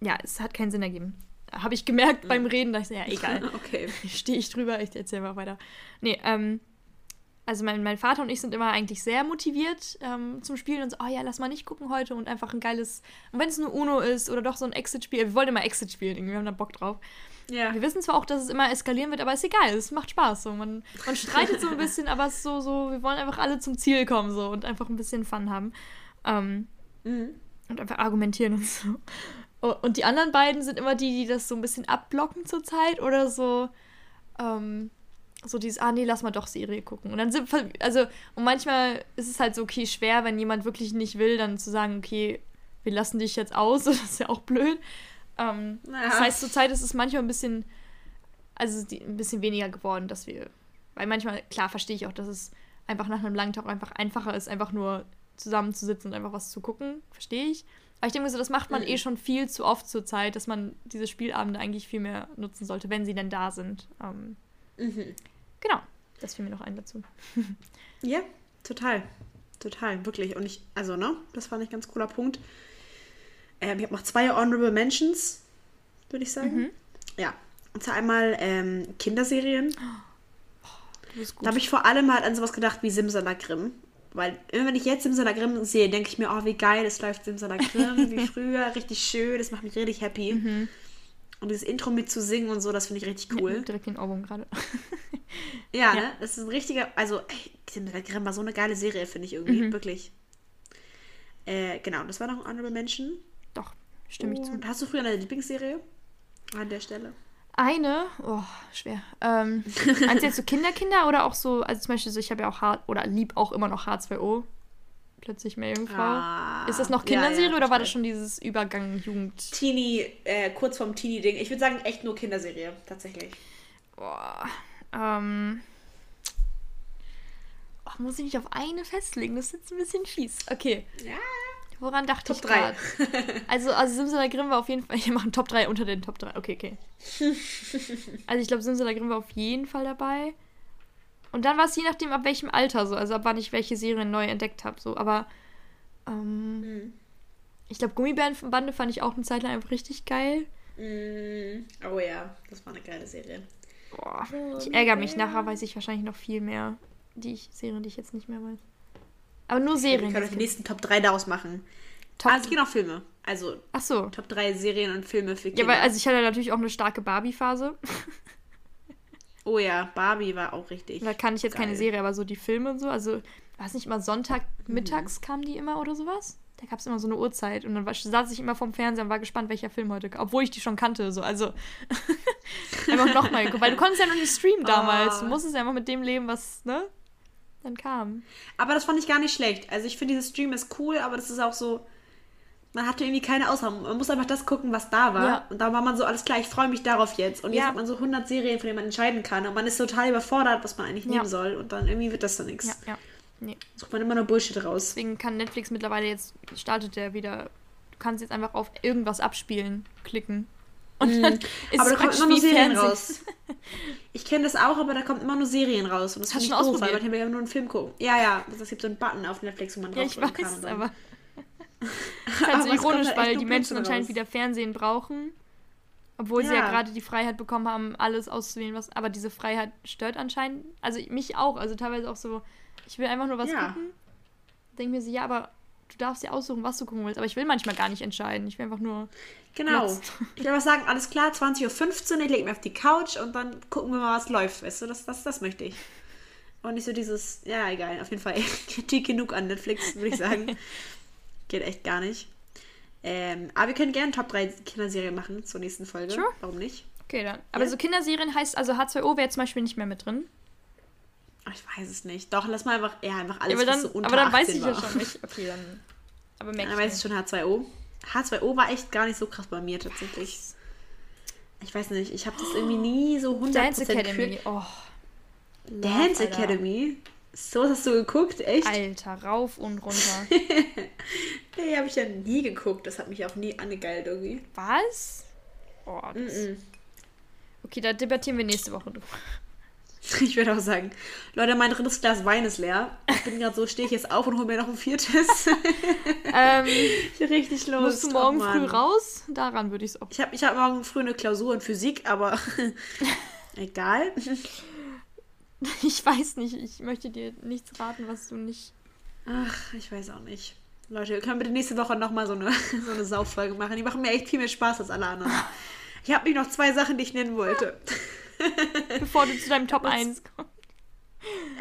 ja, es hat keinen Sinn ergeben. Habe ich gemerkt beim Reden, da ich so, ja, egal. okay. Stehe ich drüber, ich erzähle mal weiter. Nee, ähm, also mein, mein Vater und ich sind immer eigentlich sehr motiviert ähm, zum Spielen und so, oh ja, lass mal nicht gucken heute und einfach ein geiles, und wenn es nur Uno ist oder doch so ein Exit-Spiel, wir wollen immer Exit spielen, irgendwie, wir haben da Bock drauf. Ja. Wir wissen zwar auch, dass es immer eskalieren wird, aber ist egal, es macht Spaß. So. Man, man streitet so ein bisschen, aber es ist so, so, wir wollen einfach alle zum Ziel kommen so und einfach ein bisschen Fun haben. Ähm, Mhm. und einfach argumentieren und so. Und die anderen beiden sind immer die, die das so ein bisschen abblocken zurzeit oder so, ähm, so dieses, ah nee, lass mal doch Serie gucken. Und dann sind, also, und manchmal ist es halt so, okay, schwer, wenn jemand wirklich nicht will, dann zu sagen, okay, wir lassen dich jetzt aus, das ist ja auch blöd. Ähm, Ja. Das heißt, zurzeit ist es manchmal ein bisschen, also die, ein bisschen weniger geworden, dass wir, weil manchmal, klar, verstehe ich auch, dass es einfach nach einem langen Tag einfach einfacher ist, einfach nur zusammenzusitzen und einfach was zu gucken, verstehe ich. Aber ich denke mir so, das macht man Mhm. eh schon viel zu oft zur Zeit, dass man diese Spielabende eigentlich viel mehr nutzen sollte, wenn sie denn da sind. Ähm, Mhm. genau, das fiel mir noch ein dazu. Ja, total. Total, wirklich. Und ich, also, ne, das fand ich ein ganz cooler Punkt. Ähm, ich habe noch zwei Honorable Mentions, würde ich sagen. Mhm. Ja. Und zwar einmal ähm, Kinderserien. Gut. Da habe ich vor allem halt an sowas gedacht wie Simsalakrim. Weil immer wenn ich jetzt Simsalakrim sehe, denke ich mir, oh, wie geil, es läuft Simsalakrim, wie früher, richtig schön, das macht mich richtig happy. Mhm. Und dieses Intro mit zu singen und so, das finde ich richtig cool. Direkt den Ohrwurm gerade. Ja, Ja. ne? Das ist ein richtiger, also, ey, Simsalakrim Grimm war so eine geile Serie, finde ich irgendwie, Mhm. wirklich. Äh, genau, das war noch ein Honorable Mention. Doch, stimme ich zu. Und hast du früher eine Lieblingsserie? An der Stelle. Eine, oh, schwer. Ähm, als jetzt so Kinderkinder oder auch so, also zum Beispiel so, ich habe ja auch H oder lieb auch immer noch H2O. plötzlich Meerjungfrau. Ah, ist das noch Kinderserie ja, ja, oder war das schon dieses Übergang Jugend? Teenie, äh, kurz vorm Teenie-Ding. Ich würde sagen, echt nur Kinderserie, tatsächlich. Boah. Ähm. Ach, muss ich mich auf eine festlegen? Das ist jetzt ein bisschen fies. Okay. Ja. Woran dachte Top ich gerade? Also, also Simsala Grimm war auf jeden Fall. Ich mache Top 3 unter den Top 3. Okay, okay. also ich glaube, Simsala Grimm war auf jeden Fall dabei. Und dann war es je nachdem, ab welchem Alter so. Also ab wann ich welche Serien neu entdeckt habe. So. Aber ähm, mhm. ich glaube, Gummibärenbande fand ich auch eine Zeit lang einfach richtig geil. Mhm. Oh ja, das war eine geile Serie. Boah, ich ärgere mich. Nachher weiß ich wahrscheinlich noch viel mehr. Die ich, Serien, die ich jetzt nicht mehr weiß. Aber nur Serien. Wir können die nächsten Top 3 daraus machen. Top ah, es gehen auch Filme. Also Ach so. Top 3 Serien und Filme für Kinder. Ja, weil also ich hatte natürlich auch eine starke Barbie-Phase. oh ja, Barbie war auch richtig. Da kann ich jetzt geil. keine Serie, aber so die Filme und so. Also, war es nicht immer Sonntag mittags mhm. kamen die immer oder sowas? Da gab es immer so eine Uhrzeit und dann war, saß ich immer vorm Fernseher und war gespannt, welcher Film heute kam. Obwohl ich die schon kannte. So. Also einfach nochmal geguckt. Weil du konntest ja noch nicht streamen damals. Oh. Du musstest ja einfach mit dem leben, was, ne? Dann kam. Aber das fand ich gar nicht schlecht. Also ich finde, dieses Stream ist cool, aber das ist auch so, man hatte irgendwie keine Ausnahme. Man muss einfach das gucken, was da war. Ja. Und da war man so, alles klar, ich freue mich darauf jetzt. Und jetzt hat man so 100 Serien, von denen man entscheiden kann. Und man ist total überfordert, was man eigentlich ja. nehmen soll. Und dann irgendwie wird das dann nichts. Ja, ja. Nee. Sucht man immer nur Bullshit raus. Deswegen kann Netflix mittlerweile jetzt, startet der wieder, du kannst jetzt einfach auf irgendwas abspielen klicken. Und dann ist aber da kommt immer nur Serien Fernsehen. raus. Ich kenne das auch, aber da kommt immer nur Serien raus. Und das finde ich doof, weil man ja nur einen Film gucken. Ja, ja, es gibt so einen Button auf Netflix, wo man drauf ja, ich weiß, kann. aber das ist halt so ironisch, halt weil die Menschen anscheinend wieder Fernsehen brauchen. Obwohl ja. sie ja gerade die Freiheit bekommen haben, alles auszuwählen, was. Aber diese Freiheit stört anscheinend. Also mich auch. Also teilweise auch so, ich will einfach nur was ja. gucken. Denke mir so, ja, aber du darfst dir aussuchen, was du gucken willst. Aber ich will manchmal gar nicht entscheiden. Ich will einfach nur. Genau. Platz. Ich will einfach sagen, alles klar, 20.15 Uhr, ich lege mich auf die Couch und dann gucken wir mal, was läuft. Weißt du, das, das, das möchte ich. Und nicht so dieses, ja, egal, auf jeden Fall Kritik genug an Netflix, würde ich sagen. Geht echt gar nicht. Ähm, aber wir können gerne Top 3 Kinderserien machen zur nächsten Folge. Sure. Warum nicht? Okay, dann. Aber ja. so Kinderserien heißt, also H2O wäre zum Beispiel nicht mehr mit drin. Ich weiß es nicht. Doch, lass mal einfach, ja, einfach alles, ja, dann, was so unter Aber dann weiß ich war. ja schon nicht. Okay, dann. Aber merke Dann weiß ich schon H2O. H2O war echt gar nicht so krass bei mir tatsächlich. Ich weiß nicht, ich habe das irgendwie nie so 100% Dance Academy. Oh. Dance Love, Academy? So hast du geguckt, echt? Alter, rauf und runter. nee, habe ich ja nie geguckt. Das hat mich auch nie angegeilt irgendwie. Was? Oh, mm -mm. Okay, da debattieren wir nächste Woche drüber. Ich würde auch sagen, Leute, mein drittes Glas Wein ist leer. Ich bin gerade so, stehe ich jetzt auf und hole mir noch ein viertes. ähm, ich richtig los. Musst du morgen oh, früh raus? Daran würde ich es auch. Ich habe ich hab morgen früh eine Klausur in Physik, aber egal. Ich weiß nicht, ich möchte dir nichts raten, was du nicht. Ach, ich weiß auch nicht. Leute, wir können bitte nächste Woche nochmal so eine, so eine Sauffolge machen. Die machen mir echt viel mehr Spaß als alle anderen. Ich habe mich noch zwei Sachen, die ich nennen wollte. Bevor du zu deinem Top 1 kommst.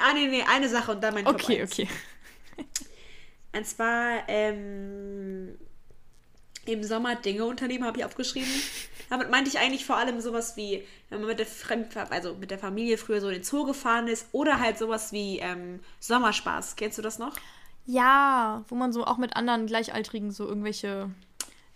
Ah, nee, nee, eine Sache und dann mein Top okay, 1. Okay, okay. Und zwar, ähm, im Sommer Dinge unternehmen, habe ich aufgeschrieben. Damit meinte ich eigentlich vor allem sowas wie, wenn man mit der, Fremd also mit der Familie früher so in den Zoo gefahren ist oder halt sowas wie ähm, Sommerspaß. Kennst du das noch? Ja, wo man so auch mit anderen Gleichaltrigen so irgendwelche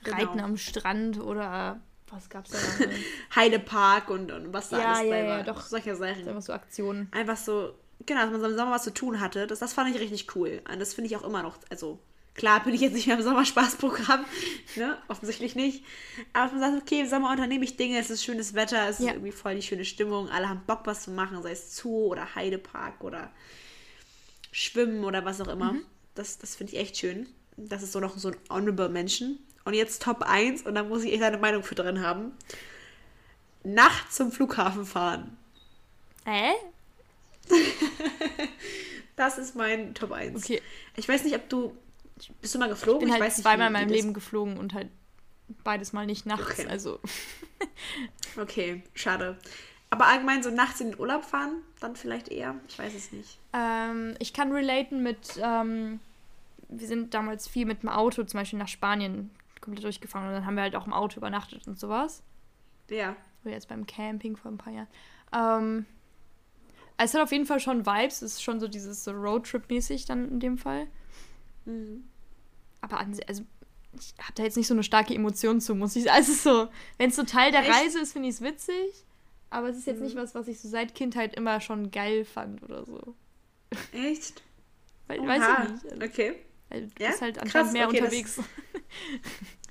genau. Reiten am Strand oder was gab's da noch? Heidepark und, und was da ja, alles ja, bei war. Ja, doch. Solche Sachen. Einfach so Aktionen. Einfach so, genau, dass man so im Sommer was zu tun hatte. Das, das fand ich richtig cool. Und das finde ich auch immer noch, also klar bin ich jetzt nicht mehr im Sommerspaßprogramm, ne? Offensichtlich nicht. Aber man sagt, okay, im Sommer unternehme ich Dinge, es ist schönes Wetter, es ja. ist irgendwie voll die schöne Stimmung, alle haben Bock, was zu machen, sei es Zoo oder Heidepark oder Schwimmen oder was auch immer. Mhm. Das, das finde ich echt schön. Das ist so noch so ein Honorable Menschen. Und jetzt Top 1 und da muss ich echt eine Meinung für drin haben. Nachts zum Flughafen fahren. Hä? das ist mein Top 1. Okay. Ich weiß nicht, ob du. Bist du mal geflogen? Ich bin halt ich zweimal in meinem Leben geflogen und halt beides mal nicht nachts. Okay. Also. okay, schade. Aber allgemein so nachts in den Urlaub fahren, dann vielleicht eher? Ich weiß es nicht. Ähm, ich kann relaten mit. Ähm, wir sind damals viel mit dem Auto zum Beispiel nach Spanien komplett durchgefahren und dann haben wir halt auch im Auto übernachtet und sowas. Ja. Oder jetzt beim Camping vor ein paar Jahren. Ähm, es hat auf jeden Fall schon Vibes. Es ist schon so dieses so Roadtrip-mäßig dann in dem Fall. Mhm. Aber an, also ich habe da jetzt nicht so eine starke Emotion zu, muss ich sagen. Also so, wenn es so Teil der Echt? Reise ist, finde ich es witzig. Aber es ist jetzt mhm. nicht was, was ich so seit Kindheit immer schon geil fand oder so. Echt? Weil, weiß ich nicht. Also, okay. Weil du ja? bist halt anscheinend Krass, mehr okay, unterwegs.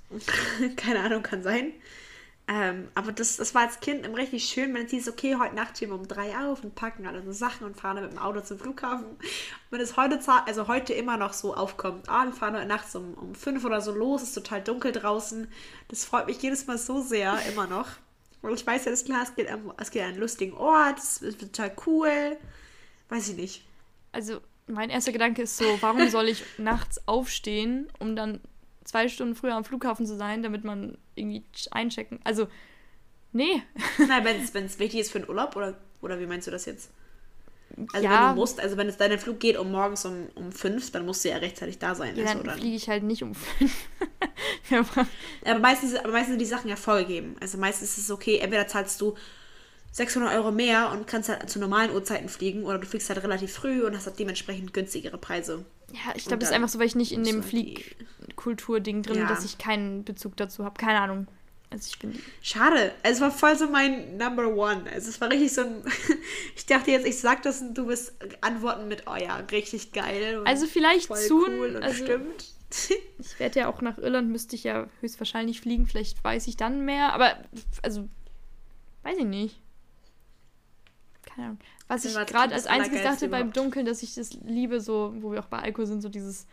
Keine Ahnung, kann sein. Ähm, aber das, das war als Kind immer richtig schön, wenn es hieß, okay, heute Nacht stehen wir um drei auf und packen alle so Sachen und fahren dann mit dem Auto zum Flughafen. wenn es heute, also heute immer noch so aufkommt, ah, wir fahren heute nachts um, um fünf oder so los, ist total dunkel draußen. Das freut mich jedes Mal so sehr, immer noch. Und ich weiß ja, das klar, es geht, es geht an einen lustigen Ort, es ist total cool. Weiß ich nicht. Also, mein erster Gedanke ist so, warum soll ich nachts aufstehen, um dann zwei Stunden früher am Flughafen zu sein, damit man irgendwie einchecken. Also, nee. Nein, wenn es wichtig ist für den Urlaub oder, oder wie meinst du das jetzt? Also ja. wenn du musst, also wenn es dein Flug geht um morgens um, um fünf, dann musst du ja rechtzeitig da sein. Ja, also, dann fliege ich halt nicht um fünf. aber, meistens, aber meistens sind die Sachen ja vorgegeben. Also meistens ist es okay, entweder zahlst du 600 Euro mehr und kannst halt zu normalen Uhrzeiten fliegen oder du fliegst halt relativ früh und hast halt dementsprechend günstigere Preise. Ja, ich glaube, das ist einfach so, weil ich nicht in dem Fliegkultur-Ding drin bin, ja. dass ich keinen Bezug dazu habe. Keine Ahnung. Also ich bin Schade. Also es war voll so mein Number One. Also es war richtig so ein. ich dachte jetzt, ich sag das und du wirst antworten mit, oh ja, richtig geil. also vielleicht zu. Cool also, stimmt. ich werde ja auch nach Irland, müsste ich ja höchstwahrscheinlich fliegen. Vielleicht weiß ich dann mehr. Aber, also, weiß ich nicht keine Ahnung. Was ich gerade als einziges dachte beim Dunkeln, dass ich das liebe, so, wo wir auch bei Alkohol sind, so dieses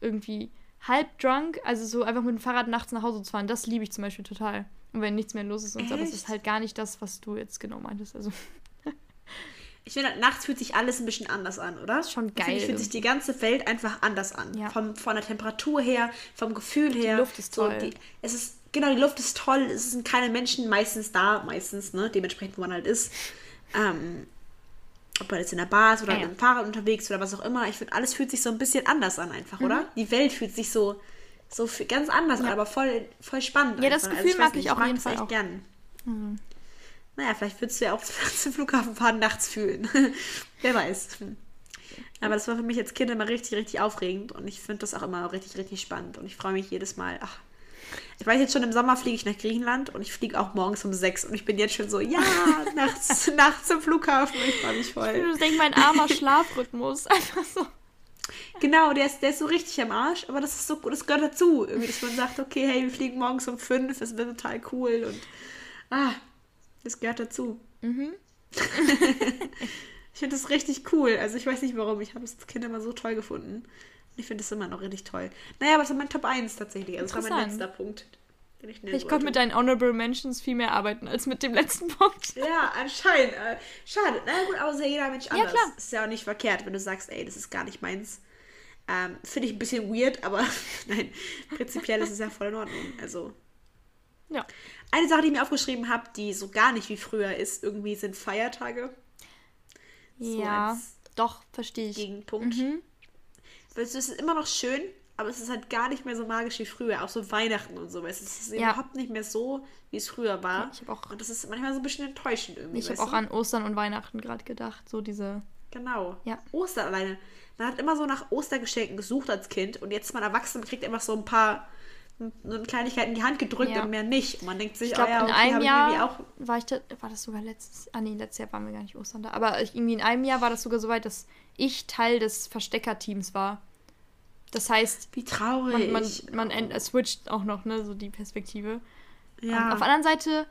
irgendwie halb drunk, also so einfach mit dem Fahrrad nachts nach Hause zu fahren, das liebe ich zum Beispiel total. Und wenn nichts mehr los ist und so, aber es ist halt gar nicht das, was du jetzt genau meintest. Also. Ich finde, nachts fühlt sich alles ein bisschen anders an, oder? Schon geil. Ich finde, fühlt sich die ganze Welt einfach anders an. Ja. Vom, von der Temperatur her, vom Gefühl her. Die Luft ist toll. So, die, es ist, genau, die Luft ist toll. Es sind keine Menschen meistens da, meistens, ne? Dementsprechend, wo man halt ist. Ähm, ob man jetzt in der Bar ist oder ja, mit dem Fahrrad unterwegs oder was auch immer. Ich finde, alles fühlt sich so ein bisschen anders an einfach, mhm. oder? Die Welt fühlt sich so, so ganz anders ja. an, aber voll, voll spannend. Ja, das also Gefühl also ich mag nicht, ich auch auf jeden Fall auch. gern. Mhm. Naja, vielleicht würdest du ja auch zum Flughafen fahren nachts fühlen. Wer weiß. Aber das war für mich als Kind immer richtig, richtig aufregend und ich finde das auch immer richtig, richtig spannend und ich freue mich jedes Mal. Ach, ich weiß jetzt schon, im Sommer fliege ich nach Griechenland und ich fliege auch morgens um sechs und ich bin jetzt schon so, ja, nachts, nachts zum Flughafen ich freue mich voll. Ich denke, mein armer Schlafrhythmus, einfach so. Genau, der ist, der ist so richtig am Arsch, aber das ist so, das gehört dazu, irgendwie, dass man sagt, okay, hey, wir fliegen morgens um fünf, das wird total cool und ah, das gehört dazu. Mhm. ich finde das richtig cool. Also ich weiß nicht warum, ich habe es als Kind immer so toll gefunden. Ich finde es immer noch richtig toll. Naja, aber das ist mein Top 1 tatsächlich. Also das war mein letzter Punkt. Ich, ich konnte mit deinen Honorable Mentions viel mehr arbeiten als mit dem letzten Punkt. Ja, anscheinend. Äh, schade. Na gut, aber ja jeder Mensch anders. Ja, klar. Ist ja auch nicht verkehrt, wenn du sagst, ey, das ist gar nicht meins. Ähm, Finde ich ein bisschen weird, aber nein, prinzipiell ist es ja voll in Ordnung. Also. Ja. Eine Sache, die ich mir aufgeschrieben habe, die so gar nicht wie früher ist, irgendwie sind Feiertage. So ja, doch, verstehe ich. Gegenpunkt. Mhm. Weil es ist immer noch schön, aber es ist halt gar nicht mehr so magisch wie früher. Auch so Weihnachten und so. Es ist ja. überhaupt nicht mehr so, wie es früher war. Ich auch, und das ist manchmal so ein bisschen enttäuschend irgendwie. Ich habe auch an Ostern und Weihnachten gerade gedacht. So diese. Genau. Ja. Ostern alleine. Man hat immer so nach Ostergeschenken gesucht als Kind und jetzt ist man erwachsen und kriegt einfach so ein paar so eine Kleinigkeit in die Hand gedrückt ja. und mehr nicht. Und man denkt sich, ich glaub, oh ja, okay, in einem Jahr auch war ich da, war das sogar letztes, ah nee, letztes Jahr waren wir gar nicht Ostern da, aber irgendwie in einem Jahr war das sogar so weit, dass ich Teil des Versteckerteams war. Das heißt, wie traurig. Man, man, man oh. switcht auch noch, ne, so die Perspektive. Ja. Und auf der anderen Seite,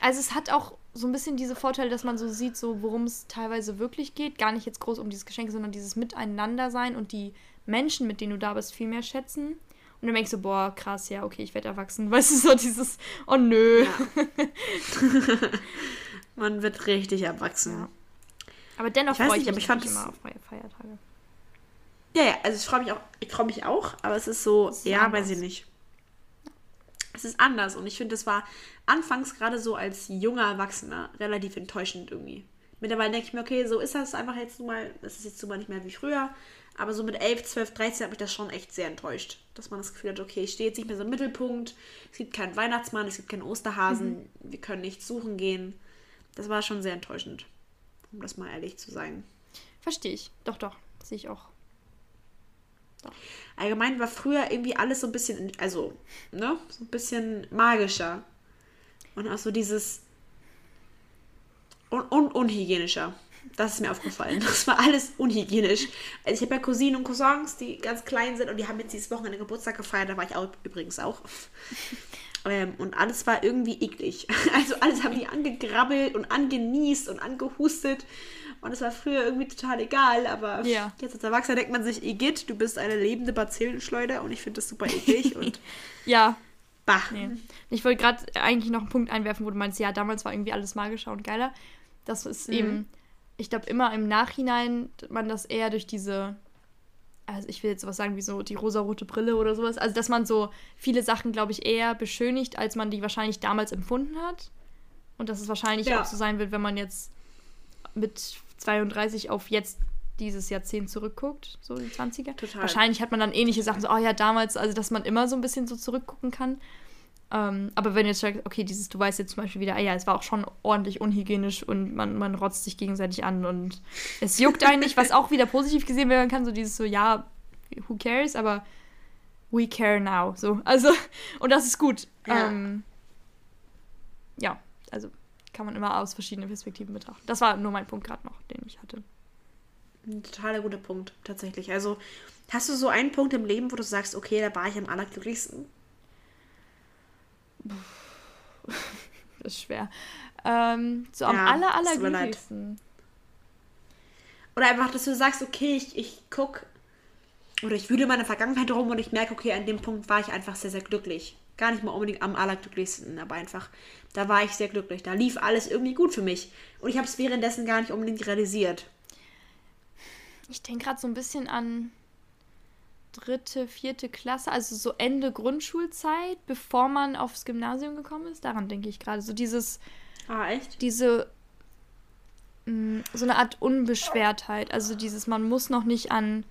also es hat auch so ein bisschen diese Vorteile, dass man so sieht, so worum es teilweise wirklich geht. Gar nicht jetzt groß um dieses Geschenk, sondern dieses Miteinandersein und die Menschen, mit denen du da bist, viel mehr schätzen. Und dann denkst du, boah, krass, ja, okay, ich werde erwachsen. Weißt du, so dieses, oh nö. Ja. man wird richtig erwachsen. Ja. Aber dennoch freue ich, ich mich immer auf Feiertage. Ja, ja, also ich freue mich auch, ich freue mich auch, aber es ist so, ist ja, anders. weiß ich nicht. Es ist anders und ich finde, es war anfangs gerade so als junger Erwachsener relativ enttäuschend irgendwie. Mittlerweile denke ich mir, okay, so ist das einfach jetzt nun mal, das ist jetzt nun mal nicht mehr wie früher, aber so mit 11, 12, 13 hat mich das schon echt sehr enttäuscht, dass man das Gefühl hat, okay, ich stehe jetzt nicht mehr so im Mittelpunkt, es gibt keinen Weihnachtsmann, es gibt keinen Osterhasen, mhm. wir können nicht suchen gehen. Das war schon sehr enttäuschend, um das mal ehrlich zu sagen. Verstehe ich, doch, doch, sehe ich auch Allgemein war früher irgendwie alles so ein bisschen, also, ne, so ein bisschen magischer. Und auch so dieses un un unhygienischer. Das ist mir aufgefallen. Das war alles unhygienisch. Also ich habe ja Cousinen und Cousins, die ganz klein sind und die haben jetzt dieses Wochenende Geburtstag gefeiert. Da war ich auch übrigens auch. Ähm, und alles war irgendwie eklig. Also alles haben die angegrabbelt und angenießt und angehustet. Und es war früher irgendwie total egal, aber ja. jetzt als Erwachsener denkt man sich, Igitt, du bist eine lebende Bazillenschleuder und ich finde das super eklig. und ja. Bah. Nee. Ich wollte gerade eigentlich noch einen Punkt einwerfen, wo du meinst, ja, damals war irgendwie alles magischer und geiler. Das ist mhm. eben, ich glaube, immer im Nachhinein man das eher durch diese also ich will jetzt sowas sagen wie so die rosarote Brille oder sowas. Also dass man so viele Sachen, glaube ich, eher beschönigt, als man die wahrscheinlich damals empfunden hat. Und dass es wahrscheinlich ja. auch so sein wird, wenn man jetzt mit 32 auf jetzt dieses Jahrzehnt zurückguckt, so die 20er. Total. Wahrscheinlich hat man dann ähnliche Sachen, so, oh ja, damals, also dass man immer so ein bisschen so zurückgucken kann. Ähm, aber wenn du jetzt sagst, okay, dieses, du weißt jetzt zum Beispiel wieder, ah ja, es war auch schon ordentlich unhygienisch und man, man rotzt sich gegenseitig an und es juckt einen nicht, was auch wieder positiv gesehen werden kann, so dieses so, ja, who cares, aber we care now, so, also, und das ist gut. Ja, ähm, ja also kann man immer aus verschiedenen Perspektiven betrachten. Das war nur mein Punkt gerade noch, den ich hatte. Ein totaler guter Punkt, tatsächlich. Also, hast du so einen Punkt im Leben, wo du sagst, okay, da war ich am allerglücklichsten? das ist schwer. Ähm, so am ja, aller, allerglücklichsten. Oder einfach, dass du sagst, okay, ich, ich guck oder ich wühle meine Vergangenheit rum und ich merke, okay, an dem Punkt war ich einfach sehr, sehr glücklich. Gar nicht mal unbedingt am allerglücklichsten, aber einfach, da war ich sehr glücklich. Da lief alles irgendwie gut für mich. Und ich habe es währenddessen gar nicht unbedingt realisiert. Ich denke gerade so ein bisschen an dritte, vierte Klasse, also so Ende Grundschulzeit, bevor man aufs Gymnasium gekommen ist. Daran denke ich gerade. So dieses. Ah, echt? Diese. Mh, mm, so eine Art Unbeschwertheit. Also dieses, man muss noch nicht an.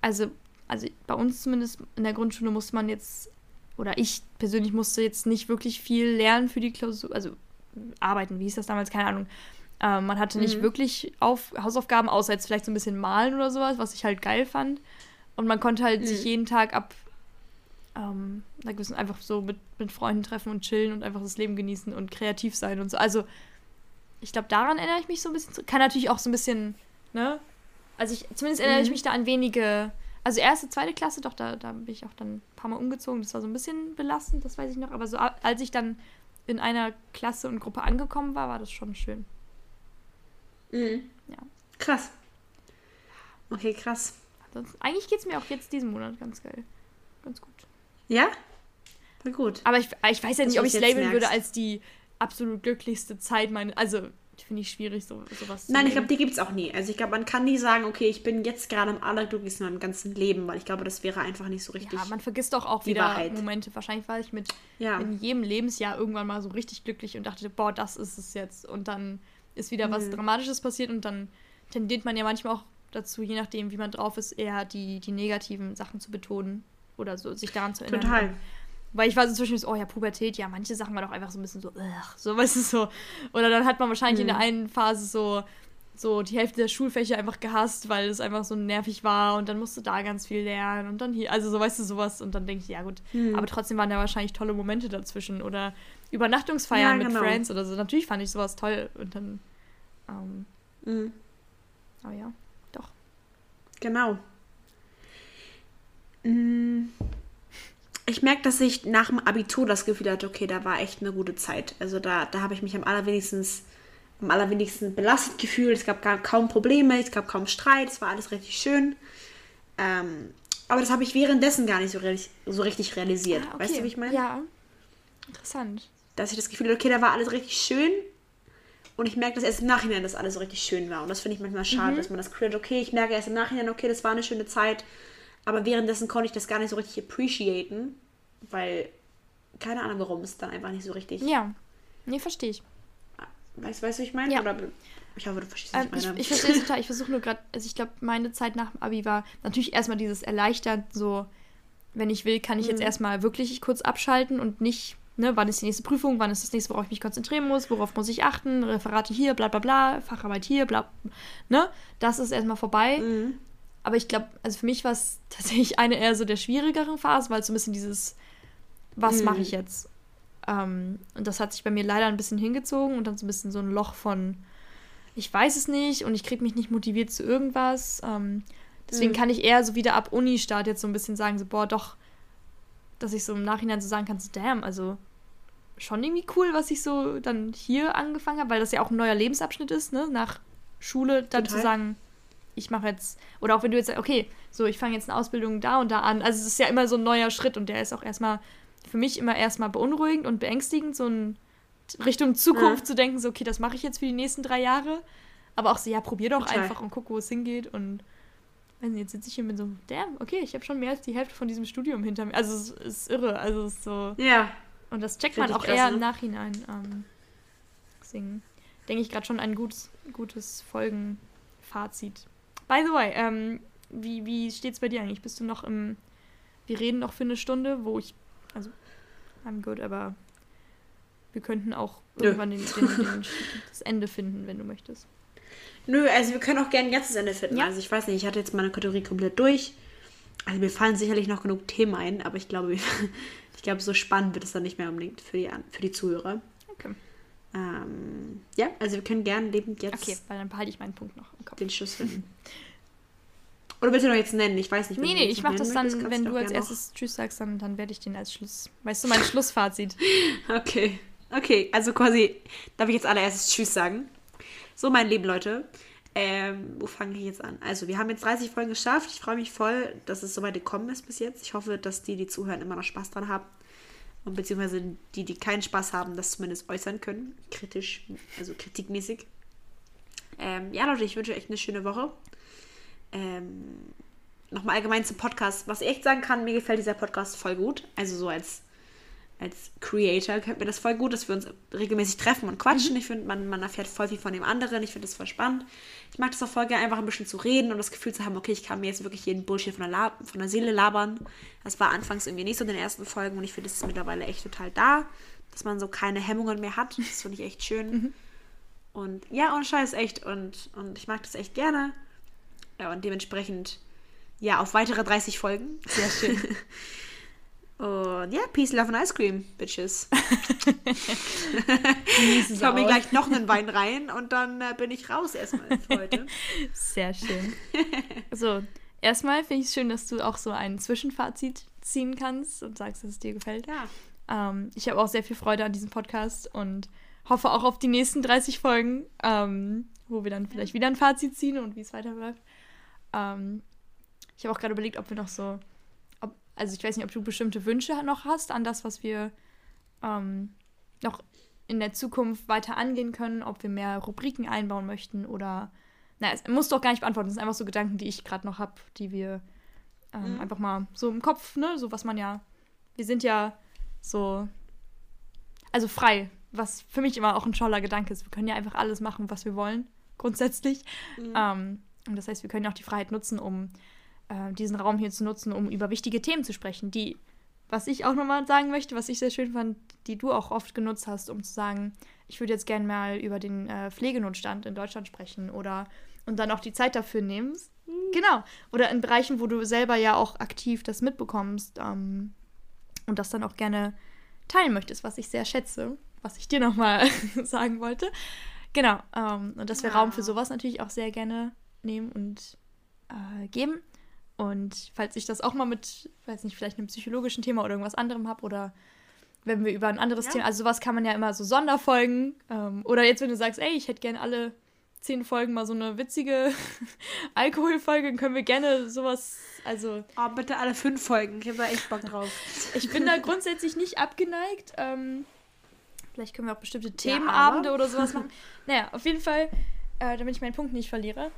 Also, also bei uns zumindest in der Grundschule musste man jetzt. Oder ich persönlich musste jetzt nicht wirklich viel lernen für die Klausur. Also arbeiten, wie hieß das damals? Keine Ahnung. Ähm, man hatte nicht mhm. wirklich auf Hausaufgaben, außer jetzt vielleicht so ein bisschen malen oder sowas, was ich halt geil fand. Und man konnte halt mhm. sich jeden Tag ab ähm, da gewissen einfach so mit, mit Freunden treffen und chillen und einfach das Leben genießen und kreativ sein und so. Also, ich glaube, daran erinnere ich mich so ein bisschen. Kann natürlich auch so ein bisschen, ne? Also, ich, zumindest erinnere mhm. ich mich da an wenige. Also, erste, zweite Klasse, doch, da, da bin ich auch dann ein paar Mal umgezogen. Das war so ein bisschen belastend, das weiß ich noch. Aber so, als ich dann in einer Klasse und Gruppe angekommen war, war das schon schön. Mhm. Ja. Krass. Okay, krass. Sonst, eigentlich geht es mir auch jetzt diesen Monat ganz geil. Ganz gut. Ja? War gut. Aber ich, ich weiß ja nicht, ob ich es labeln merkst. würde als die absolut glücklichste Zeit meine. Also, finde ich schwierig, so, sowas zu Nein, ich glaube, die gibt es auch nie. Also, ich glaube, man kann nie sagen, okay, ich bin jetzt gerade am allerglücklichsten in meinem ganzen Leben, weil ich glaube, das wäre einfach nicht so richtig. Ja, man vergisst doch auch wieder Wahrheit. Momente. Wahrscheinlich war ich mit ja. in jedem Lebensjahr irgendwann mal so richtig glücklich und dachte, boah, das ist es jetzt. Und dann ist wieder mhm. was Dramatisches passiert und dann tendiert man ja manchmal auch dazu, je nachdem, wie man drauf ist, eher die, die negativen Sachen zu betonen oder so sich daran zu erinnern. Total. Weil ich war so zwischen so, oh ja, Pubertät, ja, manche Sachen waren doch einfach so ein bisschen so, ugh, so, weißt du, so. Oder dann hat man wahrscheinlich mhm. in der mhm. einen Phase so, so die Hälfte der Schulfächer einfach gehasst, weil es einfach so nervig war und dann musst du da ganz viel lernen und dann hier, also so, weißt du, sowas und dann denke ich, ja gut, mhm. aber trotzdem waren da wahrscheinlich tolle Momente dazwischen oder Übernachtungsfeiern ja, genau. mit Friends oder so. Natürlich fand ich sowas toll und dann, ähm, mhm. aber ja. Genau. Mm. Ich merke, dass ich nach dem Abitur das Gefühl hatte, okay, da war echt eine gute Zeit. Also da, da habe ich mich am allerwenigsten, am allerwenigsten belastet gefühlt. Es gab gar, kaum Probleme, es gab kaum Streit, es war alles richtig schön. Ähm, aber das habe ich währenddessen gar nicht so, so richtig realisiert. Ah, okay. Weißt du, wie ich meine? Ja. Interessant. Dass ich das Gefühl hatte, okay, da war alles richtig schön, und ich merke dass erst im Nachhinein, dass alles so richtig schön war. Und das finde ich manchmal schade, mhm. dass man das Gefühl okay, ich merke erst im Nachhinein, okay, das war eine schöne Zeit. Aber währenddessen konnte ich das gar nicht so richtig appreciaten, weil keine Ahnung warum, es dann einfach nicht so richtig. Ja, nee, verstehe ich. Weißt du, weißt, wie ich meine? Ja. Oder ich hoffe, du verstehst, was ähm, ich meine. Ich, ich verstehe es total. Ich versuche nur gerade, also ich glaube, meine Zeit nach dem Abi war natürlich erstmal dieses erleichtert, so, wenn ich will, kann ich mhm. jetzt erstmal wirklich kurz abschalten und nicht Ne, wann ist die nächste Prüfung, wann ist das nächste, worauf ich mich konzentrieren muss, worauf muss ich achten, Referate hier, bla bla bla, Facharbeit hier, bla. Ne? Das ist erstmal vorbei. Mhm. Aber ich glaube, also für mich war es tatsächlich eine eher so der schwierigeren Phase, weil so ein bisschen dieses, was Mhm. mache ich jetzt? Ähm, und das hat sich bei mir leider ein bisschen hingezogen und dann so ein bisschen so ein Loch von, ich weiß es nicht und ich kriege mich nicht motiviert zu irgendwas. Ähm, deswegen Mhm. kann ich eher so wieder ab Uni-Start jetzt so ein bisschen sagen, so, boah, doch, dass ich so im Nachhinein so sagen kann, so, damn, also schon irgendwie cool, was ich so dann hier angefangen habe, weil das ja auch ein neuer Lebensabschnitt ist, ne? Nach Schule dann Total. zu sagen, ich mache jetzt, oder auch wenn du jetzt sagst, okay, so, ich fange jetzt eine Ausbildung da und da an. Also es ist ja immer so ein neuer Schritt und der ist auch erstmal für mich immer erstmal beunruhigend und beängstigend, so in Richtung Zukunft Ja. zu denken, so, okay, das mache ich jetzt für die nächsten drei Jahre. Aber auch so, ja, probier doch Total. einfach und guck, wo es hingeht. Und wenn jetzt sitze ich hier mit so, damn, okay, ich habe schon mehr als die Hälfte von diesem Studium hinter mir. Also es ist irre. Also es ist so. Ja. Und das checkt man auch krass, eher ne? im Nachhinein. Ähm, deswegen denke ich gerade schon ein gutes, gutes Folgenfazit. By the way, ähm, wie, wie steht's bei dir eigentlich? Bist du noch im. Wir reden noch für eine Stunde, wo ich. Also, I'm good, aber wir könnten auch irgendwann den, den, den, das Ende finden, wenn du möchtest. Nö, also wir können auch gerne ein ganzes Ende finden. Ja. Also ich weiß nicht, ich hatte jetzt meine Kategorie komplett durch. Also mir fallen sicherlich noch genug Themen ein, aber ich glaube, ich glaube, so spannend wird es dann nicht mehr unbedingt für die, für die Zuhörer. Okay. Ähm, ja, also wir können gerne lebend jetzt Okay, weil dann behalte ich meinen Punkt noch im Kopf. den Schluss finden. Oder willst du noch jetzt nennen? Ich weiß nicht. Nee, nee, ich mach das dann, kannst wenn du als erstes Tschüss sagst, dann, dann werde ich den als Schluss. Weißt du, mein Schlussfazit. Okay. Okay, also quasi, darf ich jetzt allererstes Tschüss sagen? So, meine lieben Leute, ähm, wo fange ich jetzt an? Also, wir haben jetzt 30 Folgen geschafft. Ich freue mich voll, dass es so weit gekommen ist bis jetzt. Ich hoffe, dass die, die zuhören, immer noch Spaß dran haben. Und beziehungsweise die, die keinen Spaß haben, das zumindest äußern können. Kritisch, also kritikmäßig. Ähm, ja, Leute, ich wünsche euch echt eine schöne Woche. Ähm, Nochmal allgemein zum Podcast. Was ich echt sagen kann, mir gefällt dieser Podcast voll gut. Also so als, als Creator gefällt mir das voll gut, dass wir uns regelmäßig treffen und quatschen. Ich finde, man, man erfährt voll viel von dem anderen. Ich finde das voll spannend. Ich mag das auch voll gerne, einfach ein bisschen zu reden und das Gefühl zu haben, okay, ich kann mir jetzt wirklich jeden Bullshit von der, La von der Seele labern. Das war anfangs irgendwie nicht so in den ersten Folgen und ich finde, das ist mittlerweile echt total da, dass man so keine Hemmungen mehr hat. Das finde ich echt schön. Und ja, und Scheiß echt. Und, und ich mag das echt gerne. Ja, und dementsprechend, ja, auf weitere 30 Folgen. Sehr schön. Und ja, Peace, Love and Ice Cream, Bitches. Ich hau mir gleich noch einen Wein rein und dann äh, bin ich raus erstmal für heute. Sehr schön. So, erstmal finde ich es schön, dass du auch so ein Zwischenfazit ziehen kannst und sagst, dass es dir gefällt. Ja. Ähm, ich habe auch sehr viel Freude an diesem Podcast und hoffe auch auf die nächsten 30 Folgen, ähm, wo wir dann vielleicht wieder ein Fazit ziehen und wie es weiterläuft. Ähm, ich habe auch gerade überlegt, ob wir noch so, also ich weiß nicht, ob du bestimmte Wünsche noch hast an das, was wir ähm, noch in der Zukunft weiter angehen können, ob wir mehr Rubriken einbauen möchten oder, na, es muss doch gar nicht beantworten, das sind einfach so Gedanken, die ich gerade noch habe, die wir ähm, Mhm. einfach mal so im Kopf, ne, so was man ja, wir sind ja so, also frei, was für mich immer auch ein toller Gedanke ist. Wir können ja einfach alles machen, was wir wollen, grundsätzlich. Mhm. Ähm, und das heißt, wir können ja auch die Freiheit nutzen, um äh, diesen Raum hier zu nutzen, um über wichtige Themen zu sprechen, die, was ich auch nochmal sagen möchte, was ich sehr schön fand, die du auch oft genutzt hast, um zu sagen, ich würde jetzt gerne mal über den äh, Pflegenotstand in Deutschland sprechen oder und dann auch die Zeit dafür nehmen. Genau. Oder in Bereichen, wo du selber ja auch aktiv das mitbekommst ähm, und das dann auch gerne teilen möchtest, was ich sehr schätze, was ich dir nochmal sagen wollte. Genau. Ähm, und dass wir Ja. Raum für sowas natürlich auch sehr gerne nehmen und äh, geben. Und falls ich das auch mal mit, weiß nicht, vielleicht einem psychologischen Thema oder irgendwas anderem habe oder wenn wir über ein anderes Ja. Thema, also sowas kann man ja immer so Sonderfolgen ähm, oder jetzt, wenn du sagst, ey, ich hätte gerne alle zehn Folgen mal so eine witzige Alkoholfolge, dann können wir gerne sowas, also Oh, bitte alle fünf Folgen. Ich habe da echt Bock drauf. ich bin da grundsätzlich nicht abgeneigt. Ähm, vielleicht können wir auch bestimmte Ja, Themenabende aber- oder sowas machen. Naja, auf jeden Fall, äh, damit ich meinen Punkt nicht verliere.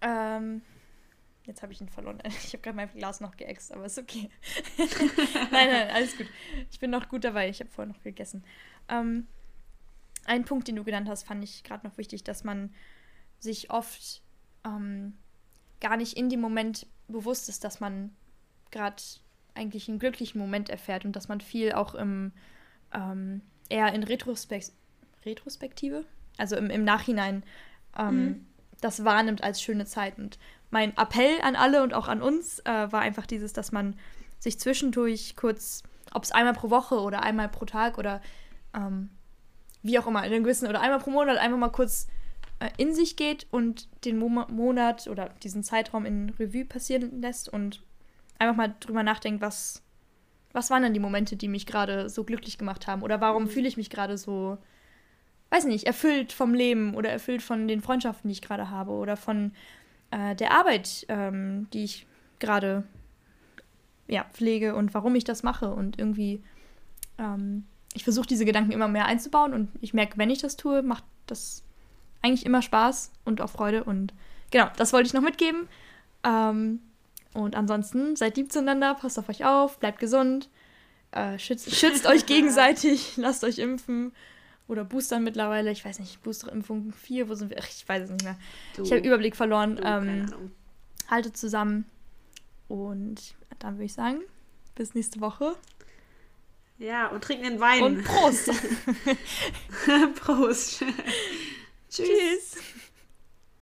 Ähm, jetzt habe ich ihn verloren. Ich habe gerade mein Glas noch geäxt, aber ist okay. nein, nein, alles gut. Ich bin noch gut dabei. Ich habe vorher noch gegessen. Ähm, ein Punkt, den du genannt hast, fand ich gerade noch wichtig, dass man sich oft ähm, gar nicht in dem Moment bewusst ist, dass man gerade eigentlich einen glücklichen Moment erfährt und dass man viel auch im ähm, eher in Retrospekt Retrospektive, also im, im Nachhinein ähm, Mhm. das wahrnimmt als schöne Zeit. Und mein Appell an alle und auch an uns äh, war einfach dieses, dass man sich zwischendurch kurz, ob es einmal pro Woche oder einmal pro Tag oder ähm, wie auch immer, in einem gewissen oder einmal pro Monat einfach mal kurz äh, in sich geht und den Mo Monat oder diesen Zeitraum in Revue passieren lässt und einfach mal drüber nachdenkt, was, was waren denn die Momente, die mich gerade so glücklich gemacht haben oder warum mhm. fühle ich mich gerade so, weiß nicht, erfüllt vom Leben oder erfüllt von den Freundschaften, die ich gerade habe oder von äh, der Arbeit, ähm, die ich gerade ja, pflege und warum ich das mache und irgendwie ähm, ich versuche diese Gedanken immer mehr einzubauen und ich merke, wenn ich das tue, macht das eigentlich immer Spaß und auch Freude. Und genau, das wollte ich noch mitgeben. Ähm, und ansonsten seid lieb zueinander, passt auf euch auf, bleibt gesund, äh, schützt, schützt euch gegenseitig, lasst euch impfen oder boostern mittlerweile. Ich weiß nicht, Boosterimpfung 4, wo sind wir? Ach, ich weiß es nicht mehr. Du, ich habe Überblick verloren. Du, ähm, haltet zusammen und dann würde ich sagen, bis nächste Woche. Ja, und trinken den Wein. Und Prost. Prost.